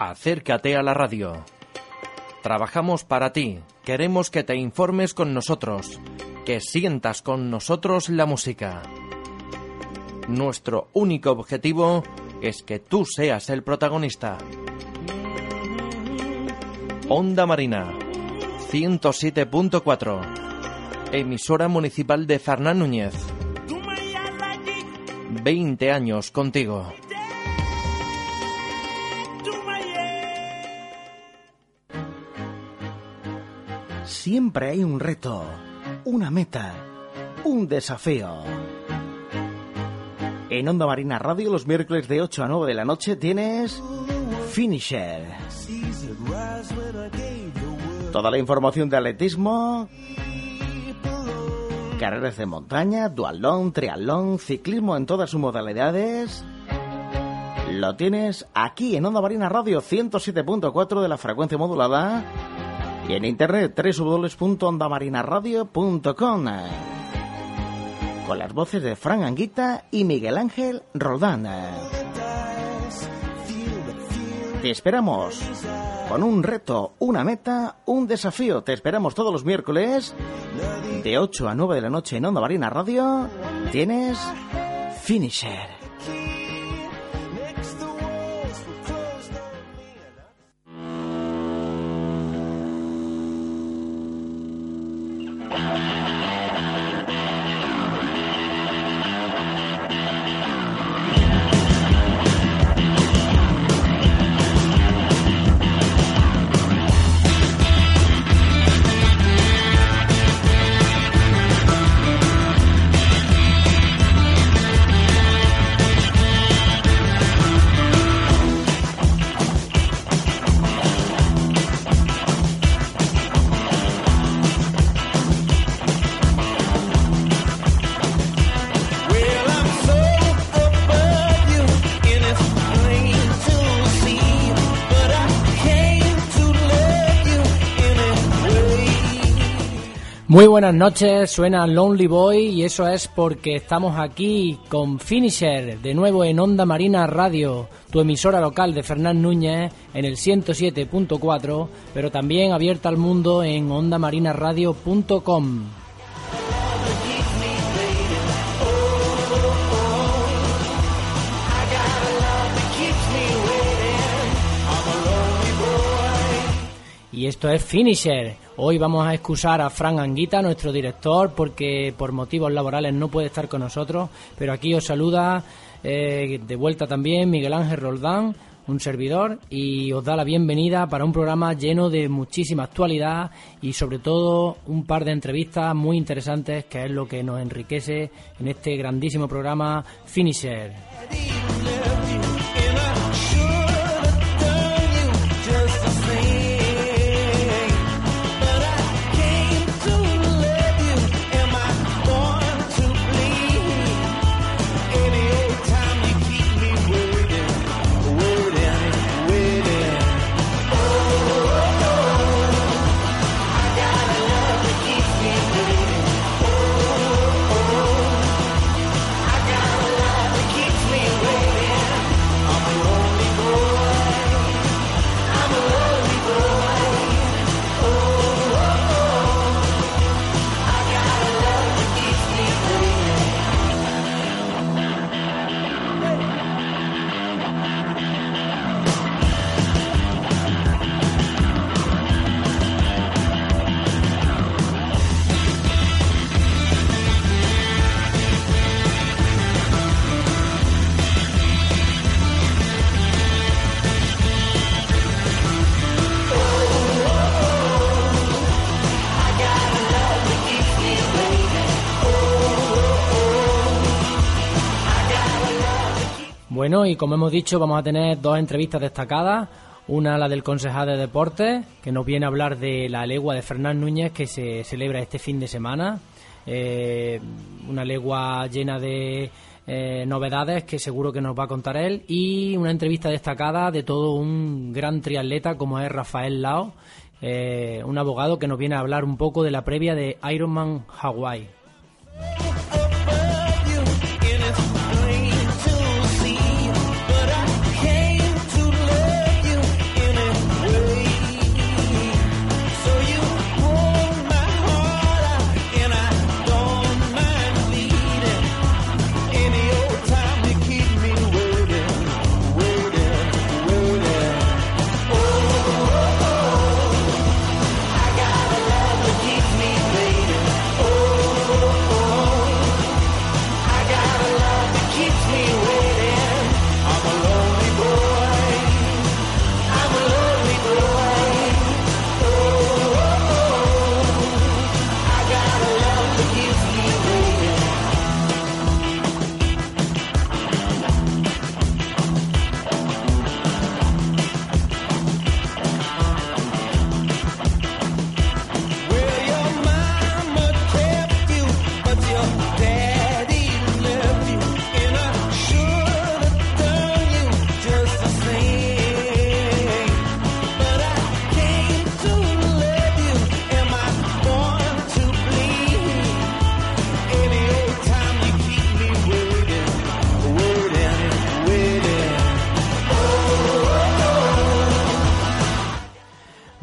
Acércate a la radio. Trabajamos para ti. Queremos que te informes con nosotros, que sientas con nosotros la música. Nuestro único objetivo es que tú seas el protagonista. Onda Marina 107.4 Emisora municipal de Fernán Núñez 20 años contigo. Siempre hay un reto, una meta, un desafío. En Onda Marina Radio los miércoles de 8 a 9 de la noche tienes Finisher. Toda la información de atletismo, carreras de montaña, dualón, triatlón, ciclismo en todas sus modalidades. Lo tienes aquí en Onda Marina Radio 107.4 de la frecuencia modulada y en internet www.ondamarinaradio.com con las voces de Fran Anguita y Miguel Ángel Roldán. Te esperamos con un reto, una meta, un desafío. Te esperamos todos los miércoles de 8 a 9 de la noche en Onda Marina Radio. Tienes Finisher. Muy buenas noches, suena Lonely Boy y eso es porque estamos aquí con Finisher, de nuevo en Onda Marina Radio, tu emisora local de Fernán Núñez en el 107.4, pero también abierta al mundo en ondamarinaradio.com. Y esto es Finisher. Hoy vamos a excusar a Fran Anguita, nuestro director, porque por motivos laborales no puede estar con nosotros. Pero aquí os saluda eh, de vuelta también Miguel Ángel Roldán, un servidor, y os da la bienvenida para un programa lleno de muchísima actualidad y sobre todo un par de entrevistas muy interesantes, que es lo que nos enriquece en este grandísimo programa Finisher. Bueno, y como hemos dicho, vamos a tener dos entrevistas destacadas. Una, la del concejal de deportes, que nos viene a hablar de la legua de Fernán Núñez que se celebra este fin de semana. Eh, una legua llena de eh, novedades que seguro que nos va a contar él. Y una entrevista destacada de todo un gran triatleta como es Rafael Lao, eh, un abogado que nos viene a hablar un poco de la previa de Ironman Hawaii.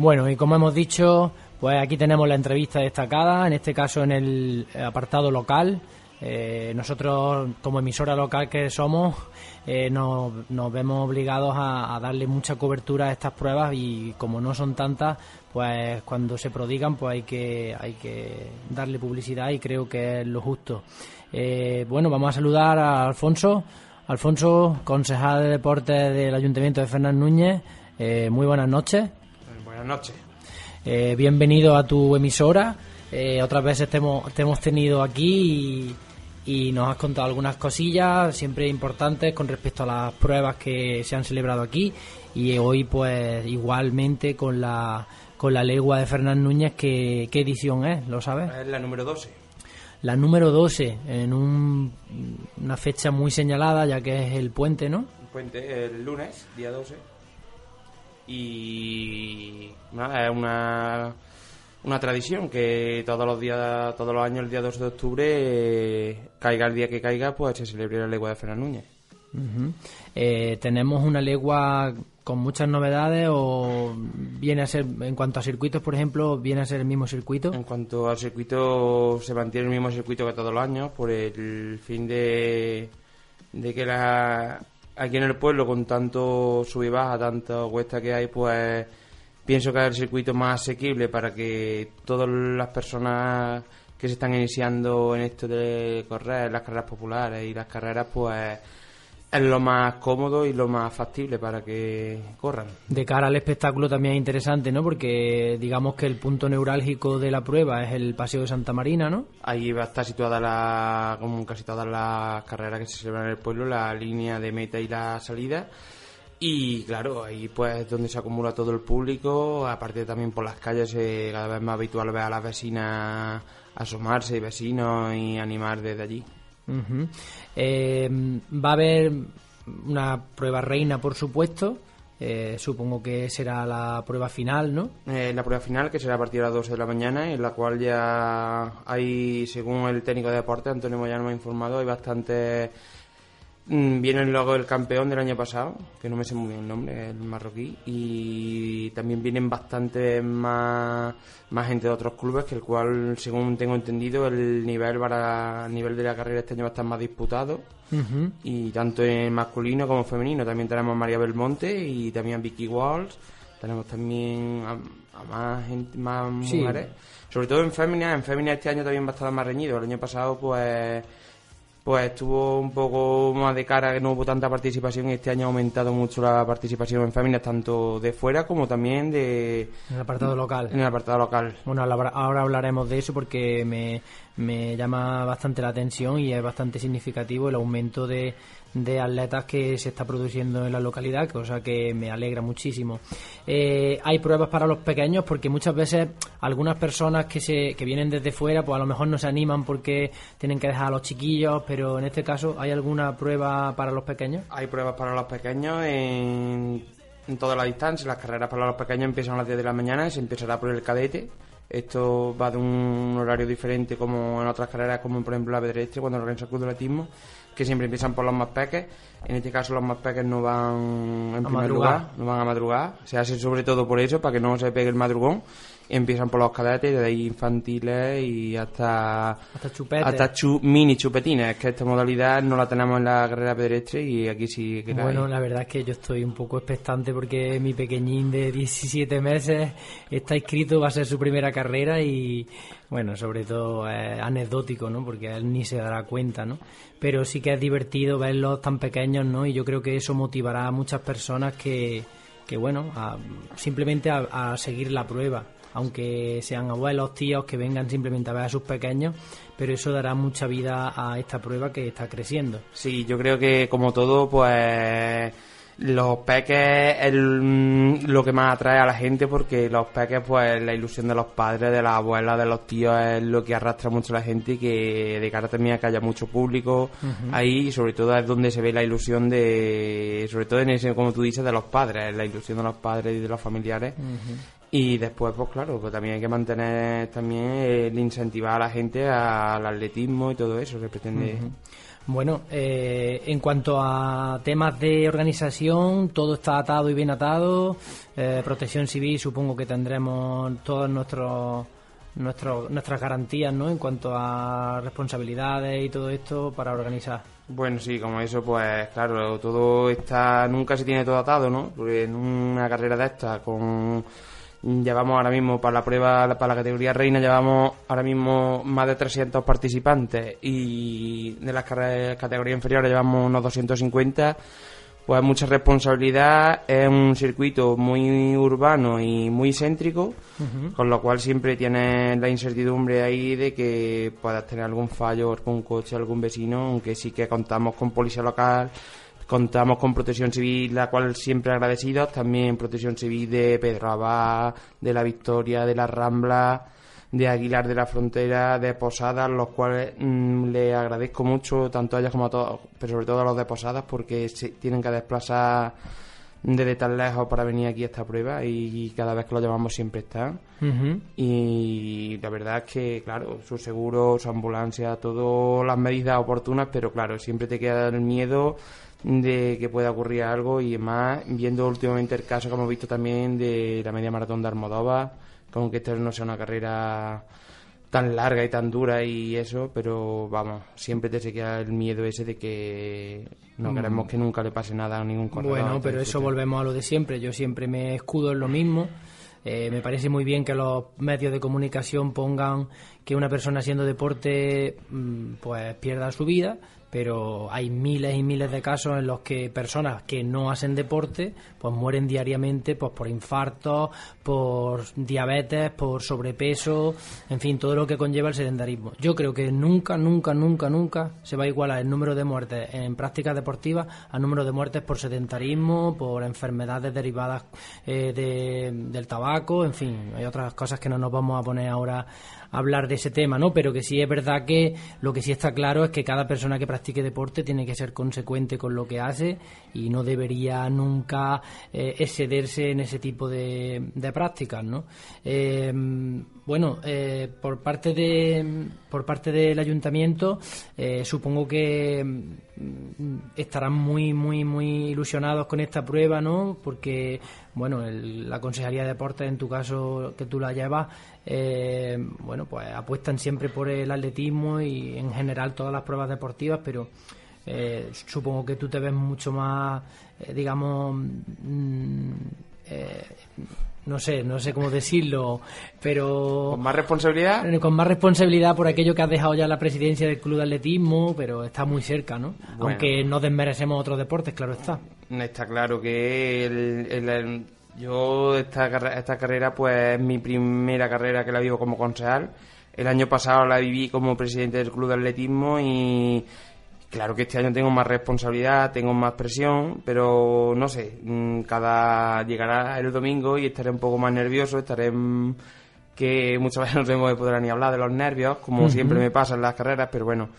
Bueno, y como hemos dicho, pues aquí tenemos la entrevista destacada, en este caso en el apartado local. Eh, nosotros, como emisora local que somos, eh, nos, vemos obligados a, darle mucha cobertura a estas pruebas y como no son tantas, pues cuando se prodigan, pues hay que, hay que darle publicidad y creo que es lo justo. Eh, bueno, vamos a saludar a Alfonso. Alfonso, concejal de deportes del Ayuntamiento de Fernán Núñez. muy buenas noches. Buenas noches. Eh, bienvenido a tu emisora. Eh, otras veces te hemos, tenido aquí y, nos has contado algunas cosillas siempre importantes con respecto a las pruebas que se han celebrado aquí y hoy pues igualmente con la con la legua de Fernán Núñez ¿qué, qué edición es? ¿Lo sabes? Es la número 12. La número 12 en una fecha muy señalada ya que es el puente, ¿no? El puente el lunes, día 12 y es una, una tradición que todos los días, todos los años, el día 2 de octubre, caiga el día que caiga, pues se celebre la legua de Fernán Núñez. Eh, ¿Tenemos una legua con muchas novedades o viene a ser, en cuanto a circuitos, por ejemplo, viene a ser el mismo circuito? En cuanto al circuito, se mantiene el mismo circuito que todos los años por el fin de, de que la aquí en el pueblo con tanto sub y baja, tanta cuesta que hay, pues pienso que es el circuito más asequible para que todas las personas que se están iniciando en esto de correr, las carreras populares y las carreras, pues es lo más cómodo y lo más factible para que corran. De cara al espectáculo también es interesante, ¿no? Porque digamos que el punto neurálgico de la prueba es el Paseo de Santa Marina, ¿no? Ahí va a estar situada, la, como casi todas las carreras que se celebran en el pueblo, la línea de meta y la salida. Y claro, ahí pues es donde se acumula todo el público, aparte también por las calles es cada vez más habitual ver a las vecinas asomarse y vecinos y animar desde allí. Eh, va a haber una prueba reina, por supuesto. Eh, supongo que será la prueba final, ¿no? Eh, la prueba final, que será a partir de las 12 de la mañana, en la cual ya hay, según el técnico de deporte, Antonio Moyano me ha informado, hay bastantes viene luego el campeón del año pasado, que no me sé muy bien el nombre, el marroquí, y también vienen bastante más, más gente de otros clubes, que el cual, según tengo entendido, el nivel para nivel de la carrera este año va a estar más disputado, y tanto en masculino como en femenino. También tenemos a María Belmonte y también a Vicky Walls, tenemos también a, más gente, más mujeres, sobre todo en femenina, en femenina este año también va a estar más reñido, el año pasado pues pues estuvo un poco más de cara que no hubo tanta participación y este año ha aumentado mucho la participación en féminas tanto de fuera como también de en el apartado local. en el apartado local. Bueno ahora hablaremos de eso porque me, me llama bastante la atención y es bastante significativo el aumento de, de atletas que se está produciendo en la localidad, cosa que me alegra muchísimo. Eh, hay pruebas para los pequeños porque muchas veces algunas personas que, se, que vienen desde fuera pues a lo mejor no se animan porque tienen que dejar a los chiquillos, pero en este caso ¿hay alguna prueba para los pequeños? Hay pruebas para los pequeños en, en toda la distancia. Las carreras para los pequeños empiezan a las 10 de la mañana y se empezará por el cadete. Esto va de un horario diferente como en otras carreras, como por ejemplo la pedestre, cuando organiza el club de atletismo que siempre empiezan por los más peques. En este caso los más peques no van en primer lugar, no van a madrugar. Se hace sobre todo por eso, para que no se pegue el madrugón. Empiezan por los cadetes, de ahí infantiles y hasta hasta, chupetes. hasta mini chupetines, que esta modalidad no la tenemos en la carrera pedestre y aquí sí que Bueno, la verdad es que yo estoy un poco expectante porque mi pequeñín de 17 meses está inscrito, va a ser su primera carrera y bueno, sobre todo es anecdótico, ¿no? Porque él ni se dará cuenta, ¿no? Pero sí que es divertido verlos tan pequeños, ¿no? Y yo creo que eso motivará a muchas personas que, que bueno, simplemente a, seguir la prueba aunque sean abuelos, tíos que vengan simplemente a ver a sus pequeños, pero eso dará mucha vida a esta prueba que está creciendo. Sí, yo creo que como todo, pues los peques es lo que más atrae a la gente porque los peques, pues la ilusión de los padres, de las abuelas, de los tíos es lo que arrastra mucho a la gente y que de cara también a que haya mucho público ahí y sobre todo es donde se ve la ilusión de, sobre todo en ese, como tú dices, de los padres, la ilusión de los padres y de los familiares. Y después, pues claro, pues también hay que mantener también el incentivar a la gente al atletismo y todo eso que pretende. Bueno, eh, en cuanto a temas de organización, todo está atado y bien atado. Eh, protección civil, supongo que tendremos todas nuestros nuestras garantías, ¿no? En cuanto a responsabilidades y todo esto para organizar. Bueno, sí, como eso, pues claro, todo está, nunca se tiene todo atado, ¿no? Porque en una carrera de esta, con Llevamos ahora mismo para la prueba, para la categoría reina, llevamos ahora mismo más de 300 participantes y de las categorías inferiores llevamos unos 250. Pues mucha responsabilidad, es un circuito muy urbano y muy céntrico, con lo cual siempre tienes la incertidumbre ahí de que puedas tener algún fallo, algún coche, algún vecino, aunque sí que contamos con policía local, Contamos con Protección Civil, la cual siempre agradecidos, también Protección Civil de Pedro Abad, de La Victoria, de La Rambla, de Aguilar de la Frontera, de Posadas, los cuales mm, le agradezco mucho, tanto a ellas como a todos, pero sobre todo a los de Posadas, porque se tienen que desplazar desde tan lejos para venir aquí a esta prueba y cada vez que lo llevamos siempre están. Y la verdad es que, claro, su seguro, su ambulancia, todas las medidas oportunas, pero claro, siempre te queda el miedo de que pueda ocurrir algo y más viendo últimamente el caso que hemos visto también de la media maratón de Almodóvar, como que esto no sea una carrera tan larga y tan dura y eso, pero vamos, siempre te se queda el miedo ese de que no queremos mm. que nunca le pase nada a ningún corredor. Bueno, pero eso volvemos a lo de siempre, yo siempre me escudo en lo mismo. Eh, me parece muy bien que los medios de comunicación pongan que una persona haciendo deporte mm, pues pierda su vida, pero hay miles y miles de casos en los que personas que no hacen deporte pues mueren diariamente pues por infartos, por diabetes, por sobrepeso, en fin, todo lo que conlleva el sedentarismo. Yo creo que nunca, nunca, nunca, nunca se va a igualar el número de muertes en prácticas deportivas al número de muertes por sedentarismo, por enfermedades derivadas eh, del tabaco, en fin, hay otras cosas que no nos vamos a poner ahora hablar de ese tema, ¿no? Pero que sí es verdad que lo que sí está claro es que cada persona que practique deporte tiene que ser consecuente con lo que hace y no debería nunca eh, excederse en ese tipo de, de prácticas, ¿no? Eh, bueno, eh, por parte de por parte del ayuntamiento supongo que mm, estarán muy muy muy ilusionados con esta prueba, ¿no? Porque bueno, la Consejería de Deportes, en tu caso que tú la llevas, eh, bueno, pues apuestan siempre por el atletismo y en general todas las pruebas deportivas, pero eh, supongo que tú te ves mucho más, eh, digamos, mm, no sé, no sé cómo decirlo, pero... ¿Con más responsabilidad? Con más responsabilidad por aquello que has dejado ya la presidencia del club de atletismo, pero está muy cerca, ¿no? Aunque no desmerecemos otros deportes, claro está. Está claro que el, yo esta, esta carrera pues es mi primera carrera que la vivo como concejal. El año pasado la viví como presidente del club de atletismo y Claro que este año tengo más responsabilidad, tengo más presión, pero no sé, mm, cada llegará el domingo y estaré un poco más nervioso, estaré que muchas veces no tengo que poder ni hablar de los nervios, como siempre me pasa en las carreras, pero bueno,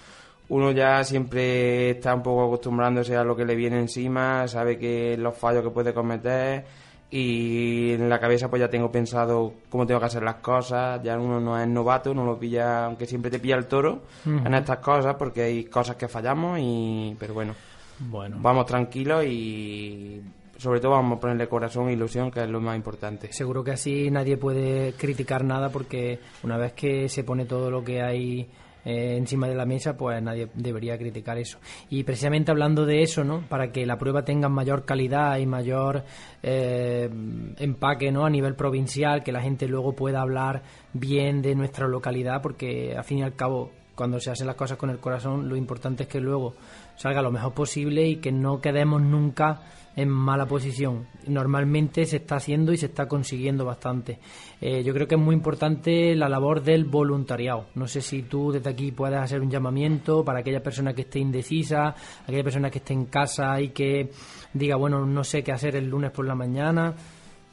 uno ya siempre está un poco acostumbrándose a lo que le viene encima, sabe que los fallos que puede cometer y en la cabeza pues ya tengo pensado cómo tengo que hacer las cosas, ya uno no es novato, no lo pilla, aunque siempre te pilla el toro en estas cosas porque hay cosas que fallamos y pero bueno, bueno. vamos tranquilos y sobre todo vamos a ponerle corazón e ilusión que es lo más importante. Seguro que así nadie puede criticar nada porque una vez que se pone todo lo que hay eh, encima de la mesa, pues nadie debería criticar eso. Y precisamente hablando de eso, ¿no? Para que la prueba tenga mayor calidad y mayor eh, empaque, ¿no? A nivel provincial, que la gente luego pueda hablar bien de nuestra localidad, porque al fin y al cabo, cuando se hacen las cosas con el corazón, lo importante es que luego salga lo mejor posible y que no quedemos nunca en mala posición. Normalmente se está haciendo y se está consiguiendo bastante. Eh, yo creo que es muy importante la labor del voluntariado. No sé si tú desde aquí puedes hacer un llamamiento para aquella persona que esté indecisa, aquella persona que esté en casa y que diga, bueno, no sé qué hacer el lunes por la mañana.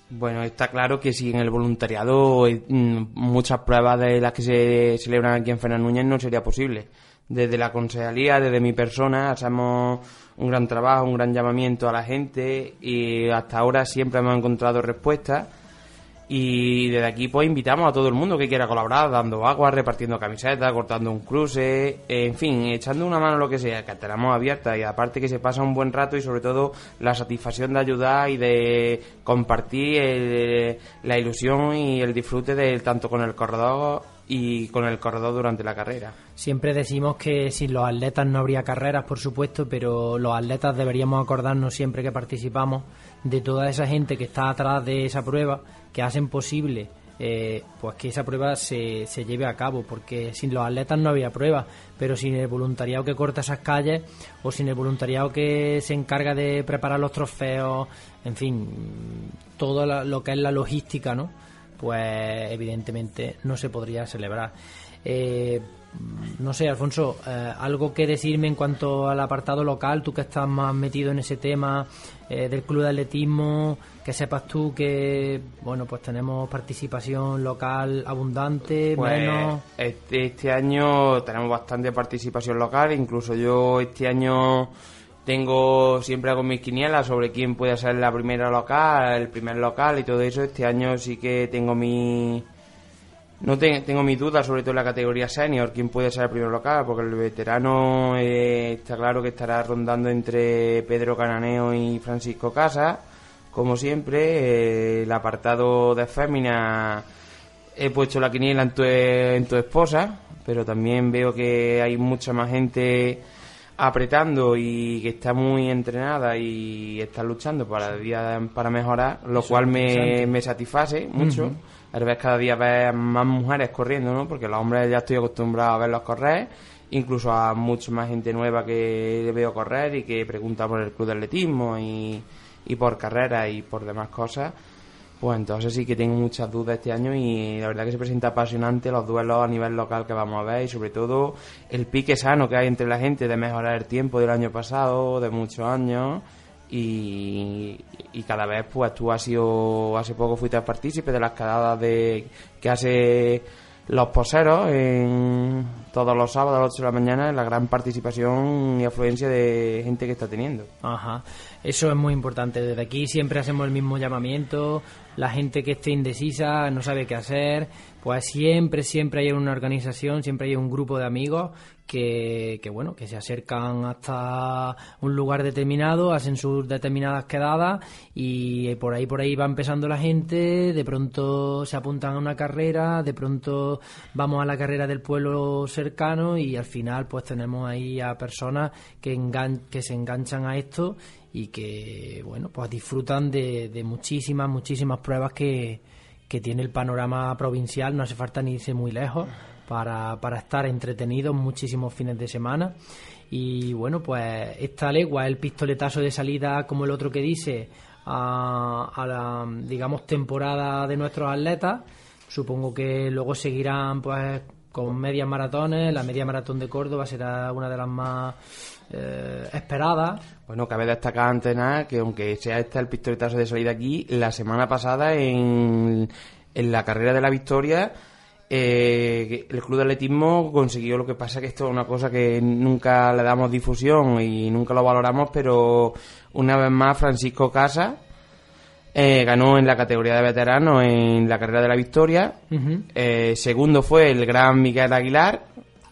Bueno, está claro que si en el voluntariado mm, muchas pruebas de las que se celebran aquí en Fernández Núñez no sería posible. Desde la concejalía, desde mi persona, hacemos un gran trabajo, un gran llamamiento a la gente y hasta ahora siempre hemos encontrado respuestas. Y desde aquí pues invitamos a todo el mundo que quiera colaborar, dando agua, repartiendo camisetas, cortando un cruce, en fin, echando una mano lo que sea, que tenemos abierta y aparte que se pasa un buen rato y sobre todo la satisfacción de ayudar y de compartir la ilusión y el disfrute del tanto con el corredor y con el corredor durante la carrera. Siempre decimos que sin los atletas no habría carreras, por supuesto, pero los atletas deberíamos acordarnos siempre que participamos de toda esa gente que está atrás de esa prueba, que hacen posible eh, pues que esa prueba se, se lleve a cabo, porque sin los atletas no había prueba, pero sin el voluntariado que corta esas calles o sin el voluntariado que se encarga de preparar los trofeos, en fin, todo lo que es la logística, ¿no? Pues evidentemente no se podría celebrar. Eh, no sé, Alfonso, eh, algo que decirme en cuanto al apartado local, tú que estás más metido en ese tema eh, del club de atletismo, que sepas tú que, bueno, pues tenemos participación local abundante, pues, menos. Este, este año tenemos bastante participación local, incluso yo este año tengo siempre hago mis quinielas sobre quién puede ser la primera local, el primer local y todo eso. Este año sí que tengo mi no tengo mis dudas sobre todo en la categoría senior, quién puede ser el primer local, porque el veterano eh, está claro que estará rondando entre Pedro Cananeo y Francisco Casa, como siempre. Eh, el apartado de fémina he puesto la quiniela en tu, en tu esposa, pero también veo que hay mucha más gente apretando y que está muy entrenada y está luchando para día para mejorar, lo cual me, me, satisface mucho. A ver cada día ver más mujeres corriendo, ¿no? Porque los hombres ya estoy acostumbrado a verlos correr, incluso a mucha más gente nueva que veo correr y que pregunta por el club de atletismo y, y por carreras y por demás cosas. Pues entonces sí que tengo muchas dudas este año y la verdad que se presenta apasionante los duelos a nivel local que vamos a ver y sobre todo el pique sano que hay entre la gente de mejorar el tiempo del año pasado, de muchos años y, cada vez pues tú has sido, hace poco fuiste partícipe de las quedadas de que hace los poseros en todos los sábados a las 8 de la mañana la gran participación y afluencia de gente que está teniendo. Ajá, eso es muy importante. Desde aquí siempre hacemos el mismo llamamiento. La gente que esté indecisa, no sabe qué hacer, pues siempre, siempre hay una organización, siempre hay un grupo de amigos que, que, bueno, que se acercan hasta un lugar determinado, hacen sus determinadas quedadas y por ahí, por ahí va empezando la gente, de pronto se apuntan a una carrera, de pronto vamos a la carrera del pueblo cercano y al final pues tenemos ahí a personas que, que se enganchan a esto y que, bueno, pues disfrutan de, de muchísimas, muchísimas pruebas que, que tiene el panorama provincial, no hace falta ni irse muy lejos para, para estar entretenidos muchísimos fines de semana. Y bueno, pues esta legua el pistoletazo de salida, como el otro que dice, a, a la, digamos, temporada de nuestros atletas. Supongo que luego seguirán, pues, con medias maratones. La media maratón de Córdoba será una de las más eh, esperadas. Bueno, cabe destacar antes nada que aunque sea este el pistoletazo de salida aquí, la semana pasada en, en la carrera de la victoria eh, el club de atletismo consiguió lo que pasa que esto es una cosa que nunca le damos difusión y nunca lo valoramos, pero una vez más Francisco Casa eh, ganó en la categoría de veteranos en la carrera de la victoria. eh, segundo fue el gran Miguel Aguilar,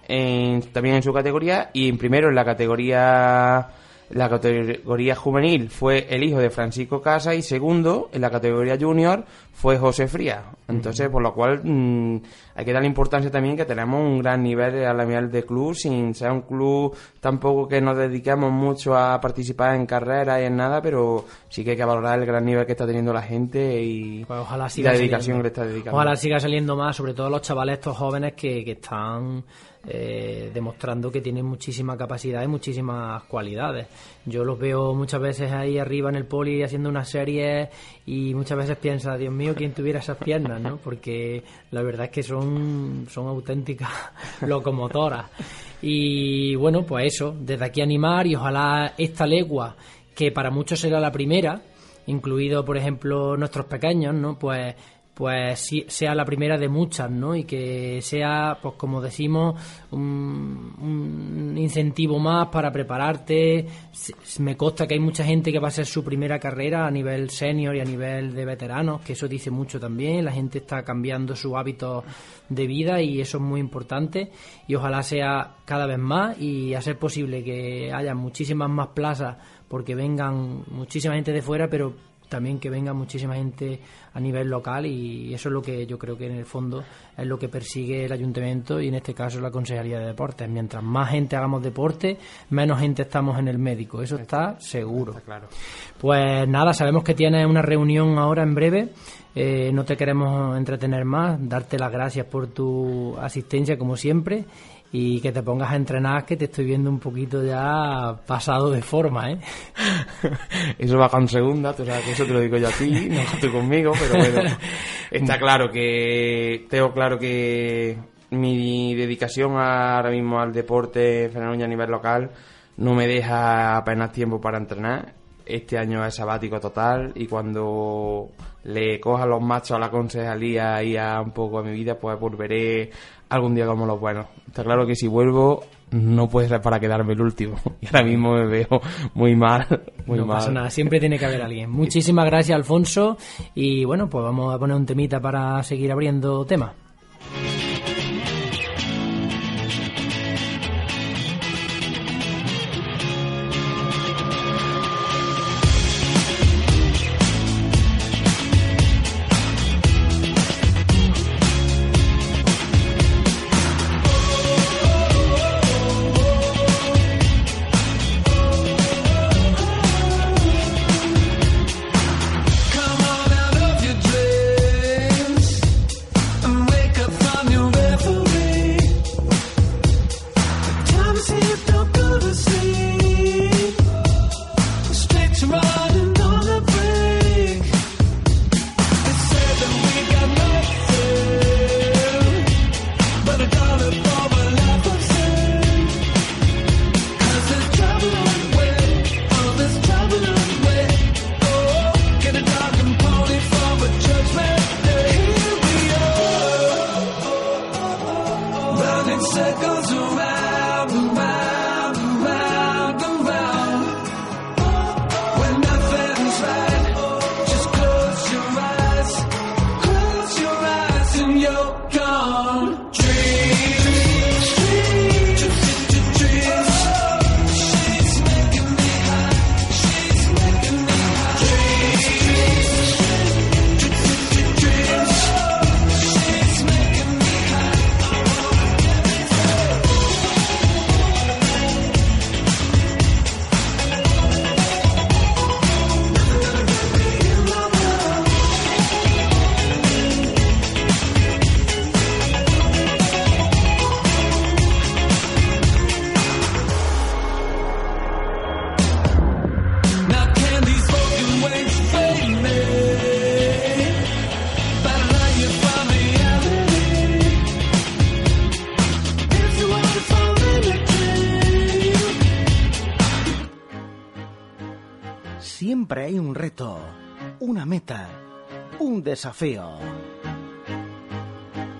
en, también en su categoría, y en primero en la categoría la categoría juvenil fue el hijo de Francisco Casa y segundo en la categoría junior fue José Fría. Entonces, por lo cual mmm, hay que darle importancia también que tenemos un gran nivel a la nivel de club, sin ser un club tampoco que nos dediquemos mucho a participar en carreras y en nada, pero sí que hay que valorar el gran nivel que está teniendo la gente y, pues ojalá y la dedicación saliendo. que le está dedicando. Ojalá siga saliendo más, sobre todo los chavales estos jóvenes que, que están eh, demostrando que tienen muchísima capacidad y muchísimas cualidades. Yo los veo muchas veces ahí arriba en el poli haciendo una serie y muchas veces piensa, Dios mío, quién tuviera esas piernas, ¿no? Porque la verdad es que son, son auténticas locomotoras. Y bueno, pues eso, desde aquí animar y ojalá esta legua, que para muchos será la primera, incluido por ejemplo nuestros pequeños, ¿no? Pues pues sea la primera de muchas, ¿no? Y que sea, pues como decimos, un, incentivo más para prepararte. Me consta que hay mucha gente que va a ser su primera carrera a nivel senior y a nivel de veteranos, que eso dice mucho también. La gente está cambiando su hábito de vida y eso es muy importante. Y ojalá sea cada vez más y a ser posible que haya muchísimas más plazas porque vengan muchísima gente de fuera, pero también que venga muchísima gente a nivel local y eso es lo que yo creo que en el fondo es lo que persigue el ayuntamiento y en este caso la Consejería de Deportes. Mientras más gente hagamos deporte, menos gente estamos en el médico. Eso está seguro. Está claro. Pues nada, sabemos que tienes una reunión ahora en breve. Eh, no te queremos entretener más, darte las gracias por tu asistencia como siempre y que te pongas a entrenar, que te estoy viendo un poquito ya pasado de forma, ¿eh? Eso va con segunda, tú sabes que eso te lo digo yo a ti, no estoy conmigo, pero bueno, está claro que, tengo claro que mi dedicación ahora mismo al deporte femenino a nivel local no me deja apenas tiempo para entrenar. Este año es sabático total y cuando le coja los machos a la concejalía y a un poco a mi vida, pues volveré algún día como los buenos. Está claro que si vuelvo no puede ser para quedarme el último. Y ahora mismo me veo muy mal, muy no mal. pasa nada, siempre tiene que haber alguien. Muchísimas gracias, Alfonso. Y bueno, pues vamos a poner un temita para seguir abriendo temas. Una meta, un desafío.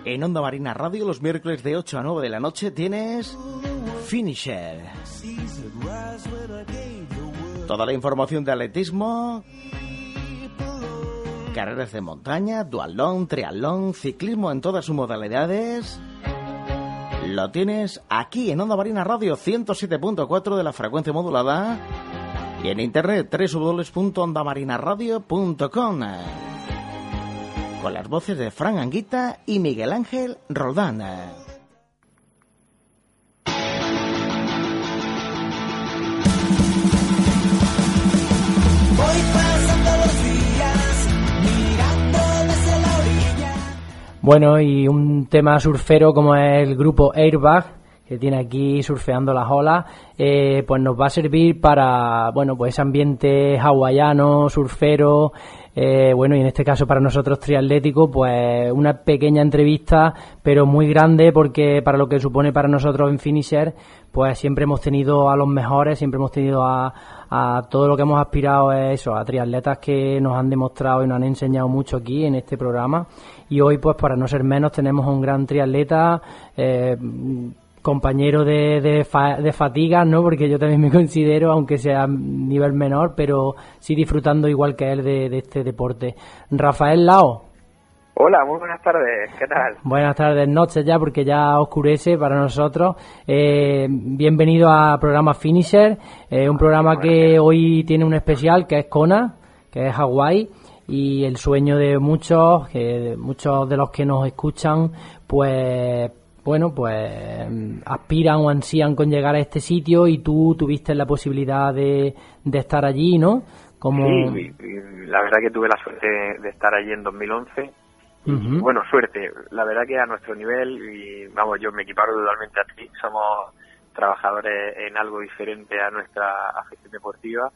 En Onda Marina Radio los miércoles de 8 a 9 de la noche tienes Finisher. Toda la información de atletismo, carreras de montaña, dualón, triatlón, ciclismo en todas sus modalidades. Lo tienes aquí en Onda Marina Radio 107.4 de la frecuencia modulada y en internet www.ondamarinaradio.com con las voces de Fran Anguita y Miguel Ángel Roldán. Voy pasando los días, mirando desde la orilla. Bueno, y un tema surfero como es el grupo Airbag, que tiene aquí surfeando las olas, eh, pues nos va a servir para, bueno, pues ese ambiente hawaiano, surfero, eh, bueno, y en este caso para nosotros triatlético, pues una pequeña entrevista, pero muy grande porque para lo que supone para nosotros en Finisher, pues siempre hemos tenido a los mejores, siempre hemos tenido a, a todo lo que hemos aspirado es eso, a triatletas que nos han demostrado y nos han enseñado mucho aquí en este programa. Y hoy, pues para no ser menos, tenemos a un gran triatleta, eh, compañero de, de, fa- de fatiga, ¿no? Porque yo también me considero, aunque sea a nivel menor, pero sí disfrutando igual que él de, de este deporte. Rafael Lao, Hola, muy buenas tardes, ¿qué tal? buenas tardes, noches ya, porque ya oscurece para nosotros. Eh, bienvenido a programa Finisher, eh, un programa que hoy tiene un especial que es Kona, que es Hawái. Y el sueño de muchos, que muchos de los que nos escuchan, pues bueno, pues mm, aspiran o ansían con llegar a este sitio y tú tuviste la posibilidad de, de estar allí, ¿no? Como... Sí, la verdad que tuve la suerte de estar allí en 2011. Y, Ujú. Bueno, suerte. La verdad que a nuestro nivel, y vamos, yo me equiparo totalmente a ti, somos trabajadores en algo diferente a nuestra afición deportiva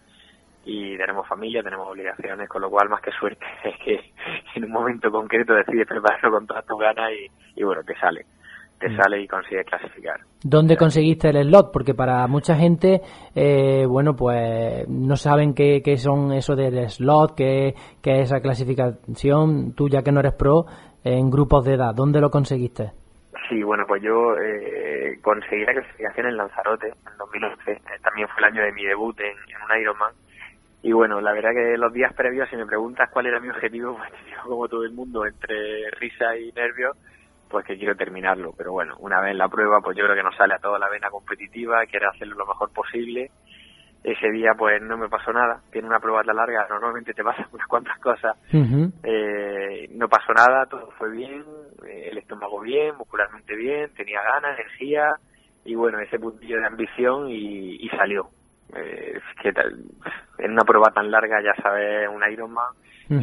y tenemos familia, tenemos obligaciones, con lo cual más que suerte es que en un momento concreto decides prepararlo con todas tus ganas y, y bueno, te sale, te Mm. sale y consigues clasificar. ¿Dónde conseguiste el slot? Porque para mucha gente, eh, bueno, pues no saben qué, qué son eso del slot, qué, qué es esa clasificación. Tú, ya que no eres pro, en grupos de edad, ¿dónde lo conseguiste? Sí, bueno, pues yo eh, conseguí la clasificación en Lanzarote en 2011. Eh, también fue el año de mi debut en, en un Ironman. Y bueno, la verdad que los días previos, si me preguntas cuál era mi objetivo, pues como todo el mundo, entre risa y nervios, pues que quiero terminarlo. Pero bueno, una vez en la prueba, pues yo creo que nos sale a toda la vena competitiva, quiero hacerlo lo mejor posible. Ese día pues no me pasó nada, tiene una prueba tan larga, normalmente te pasan unas cuantas cosas eh, no pasó nada, todo fue bien, eh, el estómago bien, muscularmente bien, tenía ganas, energía y bueno, ese puntillo de ambición y, y salió. Eh, es que en una prueba tan larga ya sabes un Ironman,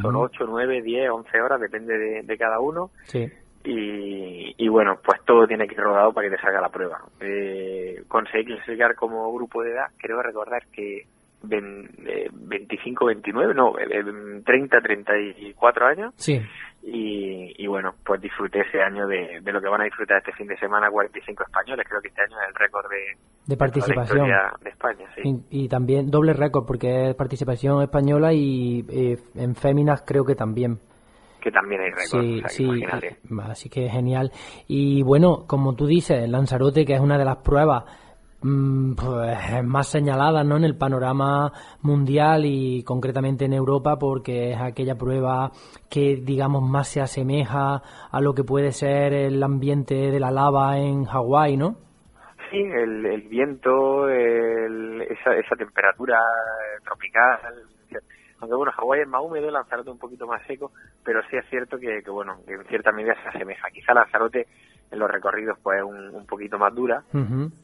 son Ujú. 8, 9, 10, 11 horas, depende de, de cada uno Sí. Y, y bueno, pues todo tiene que ir rodado para que te salga la prueba. Eh, conseguí clasificar como grupo de edad, creo recordar que ven- eh, 25, 29, no, eh, eh, 30, 34 años Sí. y, y bueno, pues disfruté ese año de, de lo que van a disfrutar este fin de semana 45 españoles, creo que este año es el récord de, De participación. de España, sí. Y, y también doble récord, porque es participación española y eh, en féminas creo que también. Que también hay récord, Sí, o sea, sí, imagínate. así que genial. Y bueno, como tú dices, Lanzarote, que es una de las pruebas mm, pues, más señaladas ¿no? en el panorama mundial y concretamente en Europa, porque es aquella prueba que, digamos, más se asemeja a lo que puede ser el ambiente de la lava en Hawái, ¿no? Sí, el, el viento, el- esa, esa temperatura tropical. Aunque bueno, Hawái es más húmedo, Lanzarote un poquito más seco, pero sí es cierto que, que, bueno, que en cierta medida se asemeja. Quizá Lanzarote en los recorridos pues es un, un poquito más dura,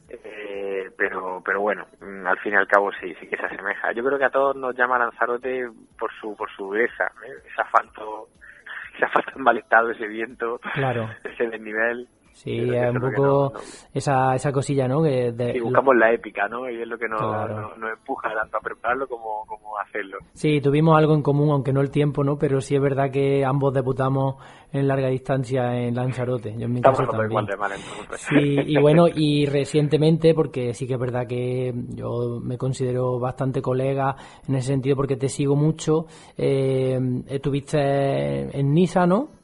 eh, pero pero bueno, mm, al fin y al cabo sí, sí que se asemeja. Yo creo que a todos nos llama Lanzarote por su por su dureza, ¿eh? ese asfalto, ese asfalto en mal estado, ese viento, Claro. ese desnivel Sí, es un poco no- no- esa, esa cosilla, ¿no? Que de- Sí, buscamos la épica, ¿no? Y es lo que nos, Claro. nos, empuja tanto a prepararlo como, como a hacerlo. Sí, tuvimos algo en común, aunque no el tiempo, ¿no? Pero sí es verdad que ambos debutamos en larga distancia en Lanzarote. Yo en mi Estamos caso también. igual de mal. Sí, y bueno, y recientemente, porque sí que es verdad que yo me considero bastante colega en ese sentido, porque te sigo mucho, eh, estuviste en Niza, ¿no?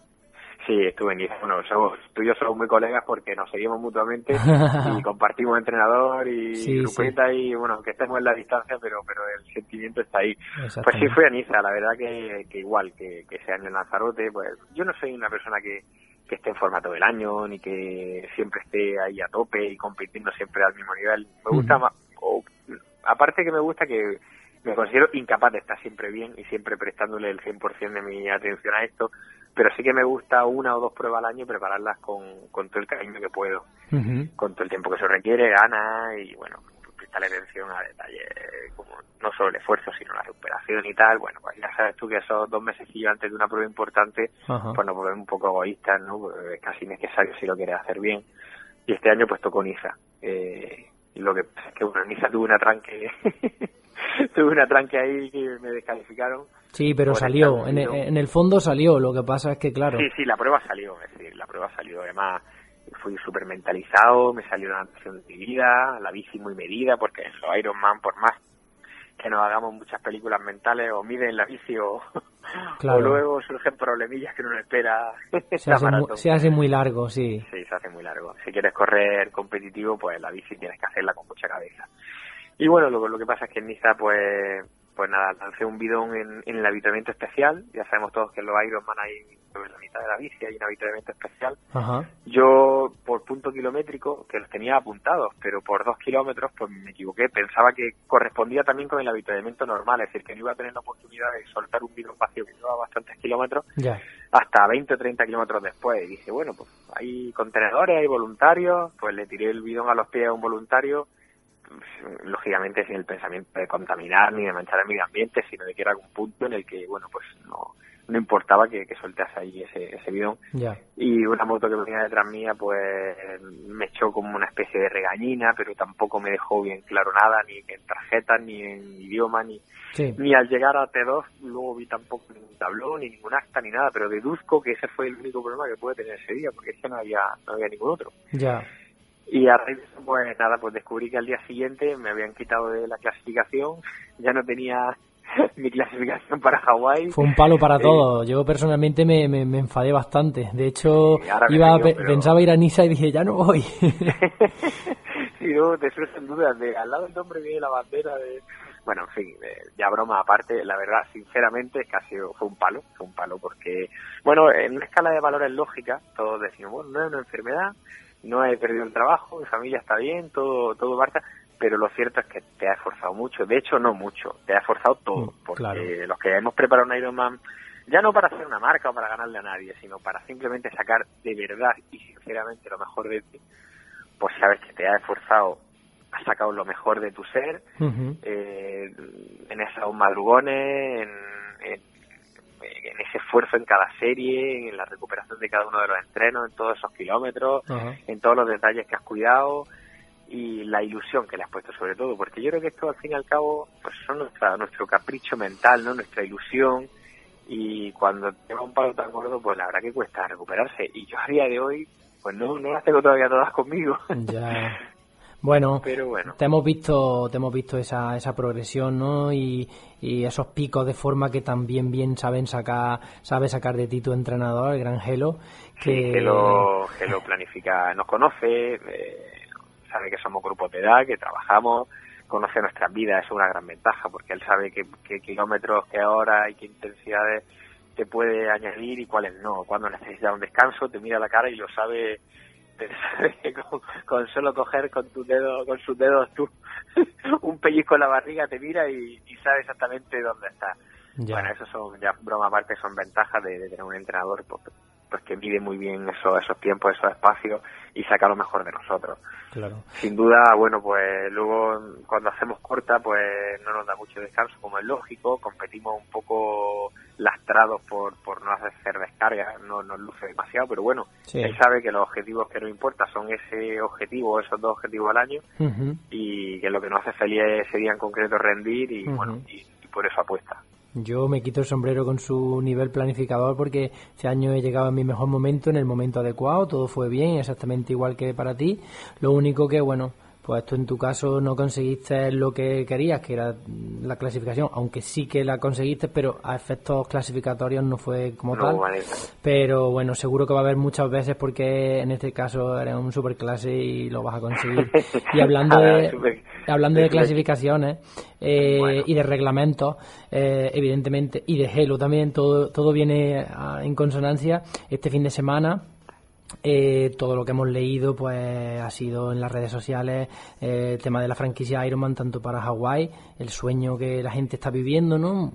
Sí, estuve en Niza. Bueno, somos, tú y yo somos muy colegas porque nos seguimos mutuamente y compartimos entrenador y Sí, grupeta y, bueno, aunque estemos en la distancia, pero pero el sentimiento está ahí. Pues sí, fui a Niza, la verdad que, que igual, que, que ese año en Lanzarote, pues yo no soy una persona que, que esté en forma todo el año, ni que siempre esté ahí a tope y compitiendo siempre al mismo nivel. Me gusta más, o, aparte que me gusta que me considero incapaz de estar siempre bien y siempre prestándole el 100% de mi atención a esto, pero sí que me gusta una o dos pruebas al año prepararlas con, con todo el cariño que puedo con todo el tiempo que se requiere, gana y bueno, prestarle atención a detalles como no solo el esfuerzo, sino la recuperación y tal. Bueno, pues ya sabes tú que esos dos meses antes de una prueba importante, pues nos volvemos un poco egoístas, ¿no? Pues es casi necesario si lo quieres hacer bien. Y este año pues tocó Niza. Eh, y lo que pasa es que bueno, Niza tuve una tranque, tuve una tranque ahí que me descalificaron. Sí, pero salió, en, en el fondo salió, lo que pasa es que, claro, Sí, sí, la prueba salió, es decir, la prueba salió. Además, fui súper mentalizado, me salió la natación de mi vida, la bici muy medida, porque en los Ironman, por más que nos hagamos muchas películas mentales, o miden la bici o, Claro. o luego surgen problemillas que uno no espera. se esta hace, muy, maratón. se hace muy largo, sí. Sí, se hace muy largo. Si quieres correr competitivo, pues la bici tienes que hacerla con mucha cabeza. Y bueno, lo, lo que pasa es que en Niza, pues, pues nada, lancé un bidón en, en el habituamiento especial. Ya sabemos todos que en los Ironman hay sobre la mitad de la bici, hay un habituamiento especial. Ajá. Yo, por punto kilométrico, que los tenía apuntados, pero por dos kilómetros, pues me equivoqué. Pensaba que correspondía también con el avituallamiento normal, es decir, que no iba a tener la oportunidad de soltar un bidón vacío que llevaba bastantes kilómetros hasta 20 o 30 kilómetros después. Y dije, bueno, pues hay contenedores, hay voluntarios, pues le tiré el bidón a los pies a un voluntario, lógicamente sin el pensamiento de contaminar ni de manchar el medio ambiente, sino de que era un punto en el que, bueno, pues no, no importaba que, que soltase ahí ese, ese bidón. Y una moto que venía detrás mía, pues me echó como una especie de regañina, pero tampoco me dejó bien claro nada, ni en tarjetas, ni en idioma, ni, Sí. ni al llegar a T2 luego vi tampoco ningún tablón, ni ningún acta, ni nada, pero deduzco que ese fue el único problema que pude tener ese día, porque es que no había, no había ningún otro. Ya. Y a raíz de eso, pues nada, pues descubrí que al día siguiente me habían quitado de la clasificación, ya no tenía mi clasificación para Hawái. Fue un palo para todos. Yo personalmente me, me, me enfadé bastante. De hecho, Sí, iba pero- pensaba ir a Niza y dije, ya no voy. y luego te surgen dudas de al lado del nombre viene la bandera de bueno en fin eh, ya broma aparte la verdad sinceramente es que ha sido fue un palo fue un palo porque bueno en una escala de valores lógica todos decimos bueno no es una enfermedad no he perdido el trabajo mi familia está bien todo todo marcha pero lo cierto es que te ha esforzado mucho de hecho no mucho te ha esforzado todo Mm, porque claro. los que hemos preparado un Ironman ya no para hacer una marca o para ganarle a nadie sino para simplemente sacar de verdad y sinceramente lo mejor de ti pues sabes que te has esforzado, has sacado lo mejor de tu ser, eh, en esos madrugones, en, en- en ese esfuerzo en cada serie, en la recuperación de cada uno de los entrenos, en todos esos kilómetros, en todos los detalles que has cuidado y la ilusión que le has puesto sobre todo, porque yo creo que esto al fin y al cabo pues son nuestra, nuestro capricho mental, no nuestra ilusión y cuando te va un palo tan gordo pues la verdad que cuesta recuperarse y yo a día de hoy pues no, no las tengo todavía todas conmigo, Ya. Bueno, pero bueno. te hemos visto, te hemos visto esa, esa progresión, ¿no? Y, y esos picos de forma que también bien saben sacar, sabe sacar de ti tu entrenador, el gran Gelo, que, Sí, que lo, que lo planifica, nos conoce, eh, sabe que somos grupos de edad, que trabajamos, conoce nuestras vidas, es una gran ventaja, porque él sabe qué, qué kilómetros, qué horas y qué intensidades te puede añadir y cuáles no. Cuando necesitas un descanso, te mira la cara y lo sabe, te sabe con, con solo coger con tus dedos, con sus dedos tú un pellizco en la barriga, te mira y, y sabe exactamente dónde está. Ya. Bueno, eso son ya broma aparte, son ventajas de, de tener un entrenador pues, pues que mide muy bien esos, esos tiempos, esos espacios y saca lo mejor de nosotros. Claro. Sin duda, bueno, pues luego cuando hacemos corta, pues no nos da mucho descanso, como es lógico, competimos un poco lastrados por, por no hacer descargas, no nos luce demasiado, pero bueno, Sí. él sabe que los objetivos que nos importa son ese objetivo, esos dos objetivos al año, y que lo que nos hace feliz es ese día en concreto rendir y bueno, y, y por eso apuesta. Yo me quito el sombrero con su nivel planificador porque este año he llegado en mi mejor momento, en el momento adecuado, todo fue bien, exactamente igual que para ti. Lo único que, bueno, pues tú en tu caso no conseguiste lo que querías, que era la clasificación, aunque sí que la conseguiste, pero a efectos clasificatorios no fue como No, tal. vale. Pero bueno, seguro que va a haber muchas veces porque en este caso eres un superclase y lo vas a conseguir. Y hablando de, super- hablando de clasificaciones eh, Bueno. y de reglamentos, eh, evidentemente, y de Halo también, todo, todo viene ah, en consonancia. Este fin de semana eh, todo lo que hemos leído pues ha sido en las redes sociales eh, el tema de la franquicia Ironman tanto para Hawái el sueño que la gente está viviendo no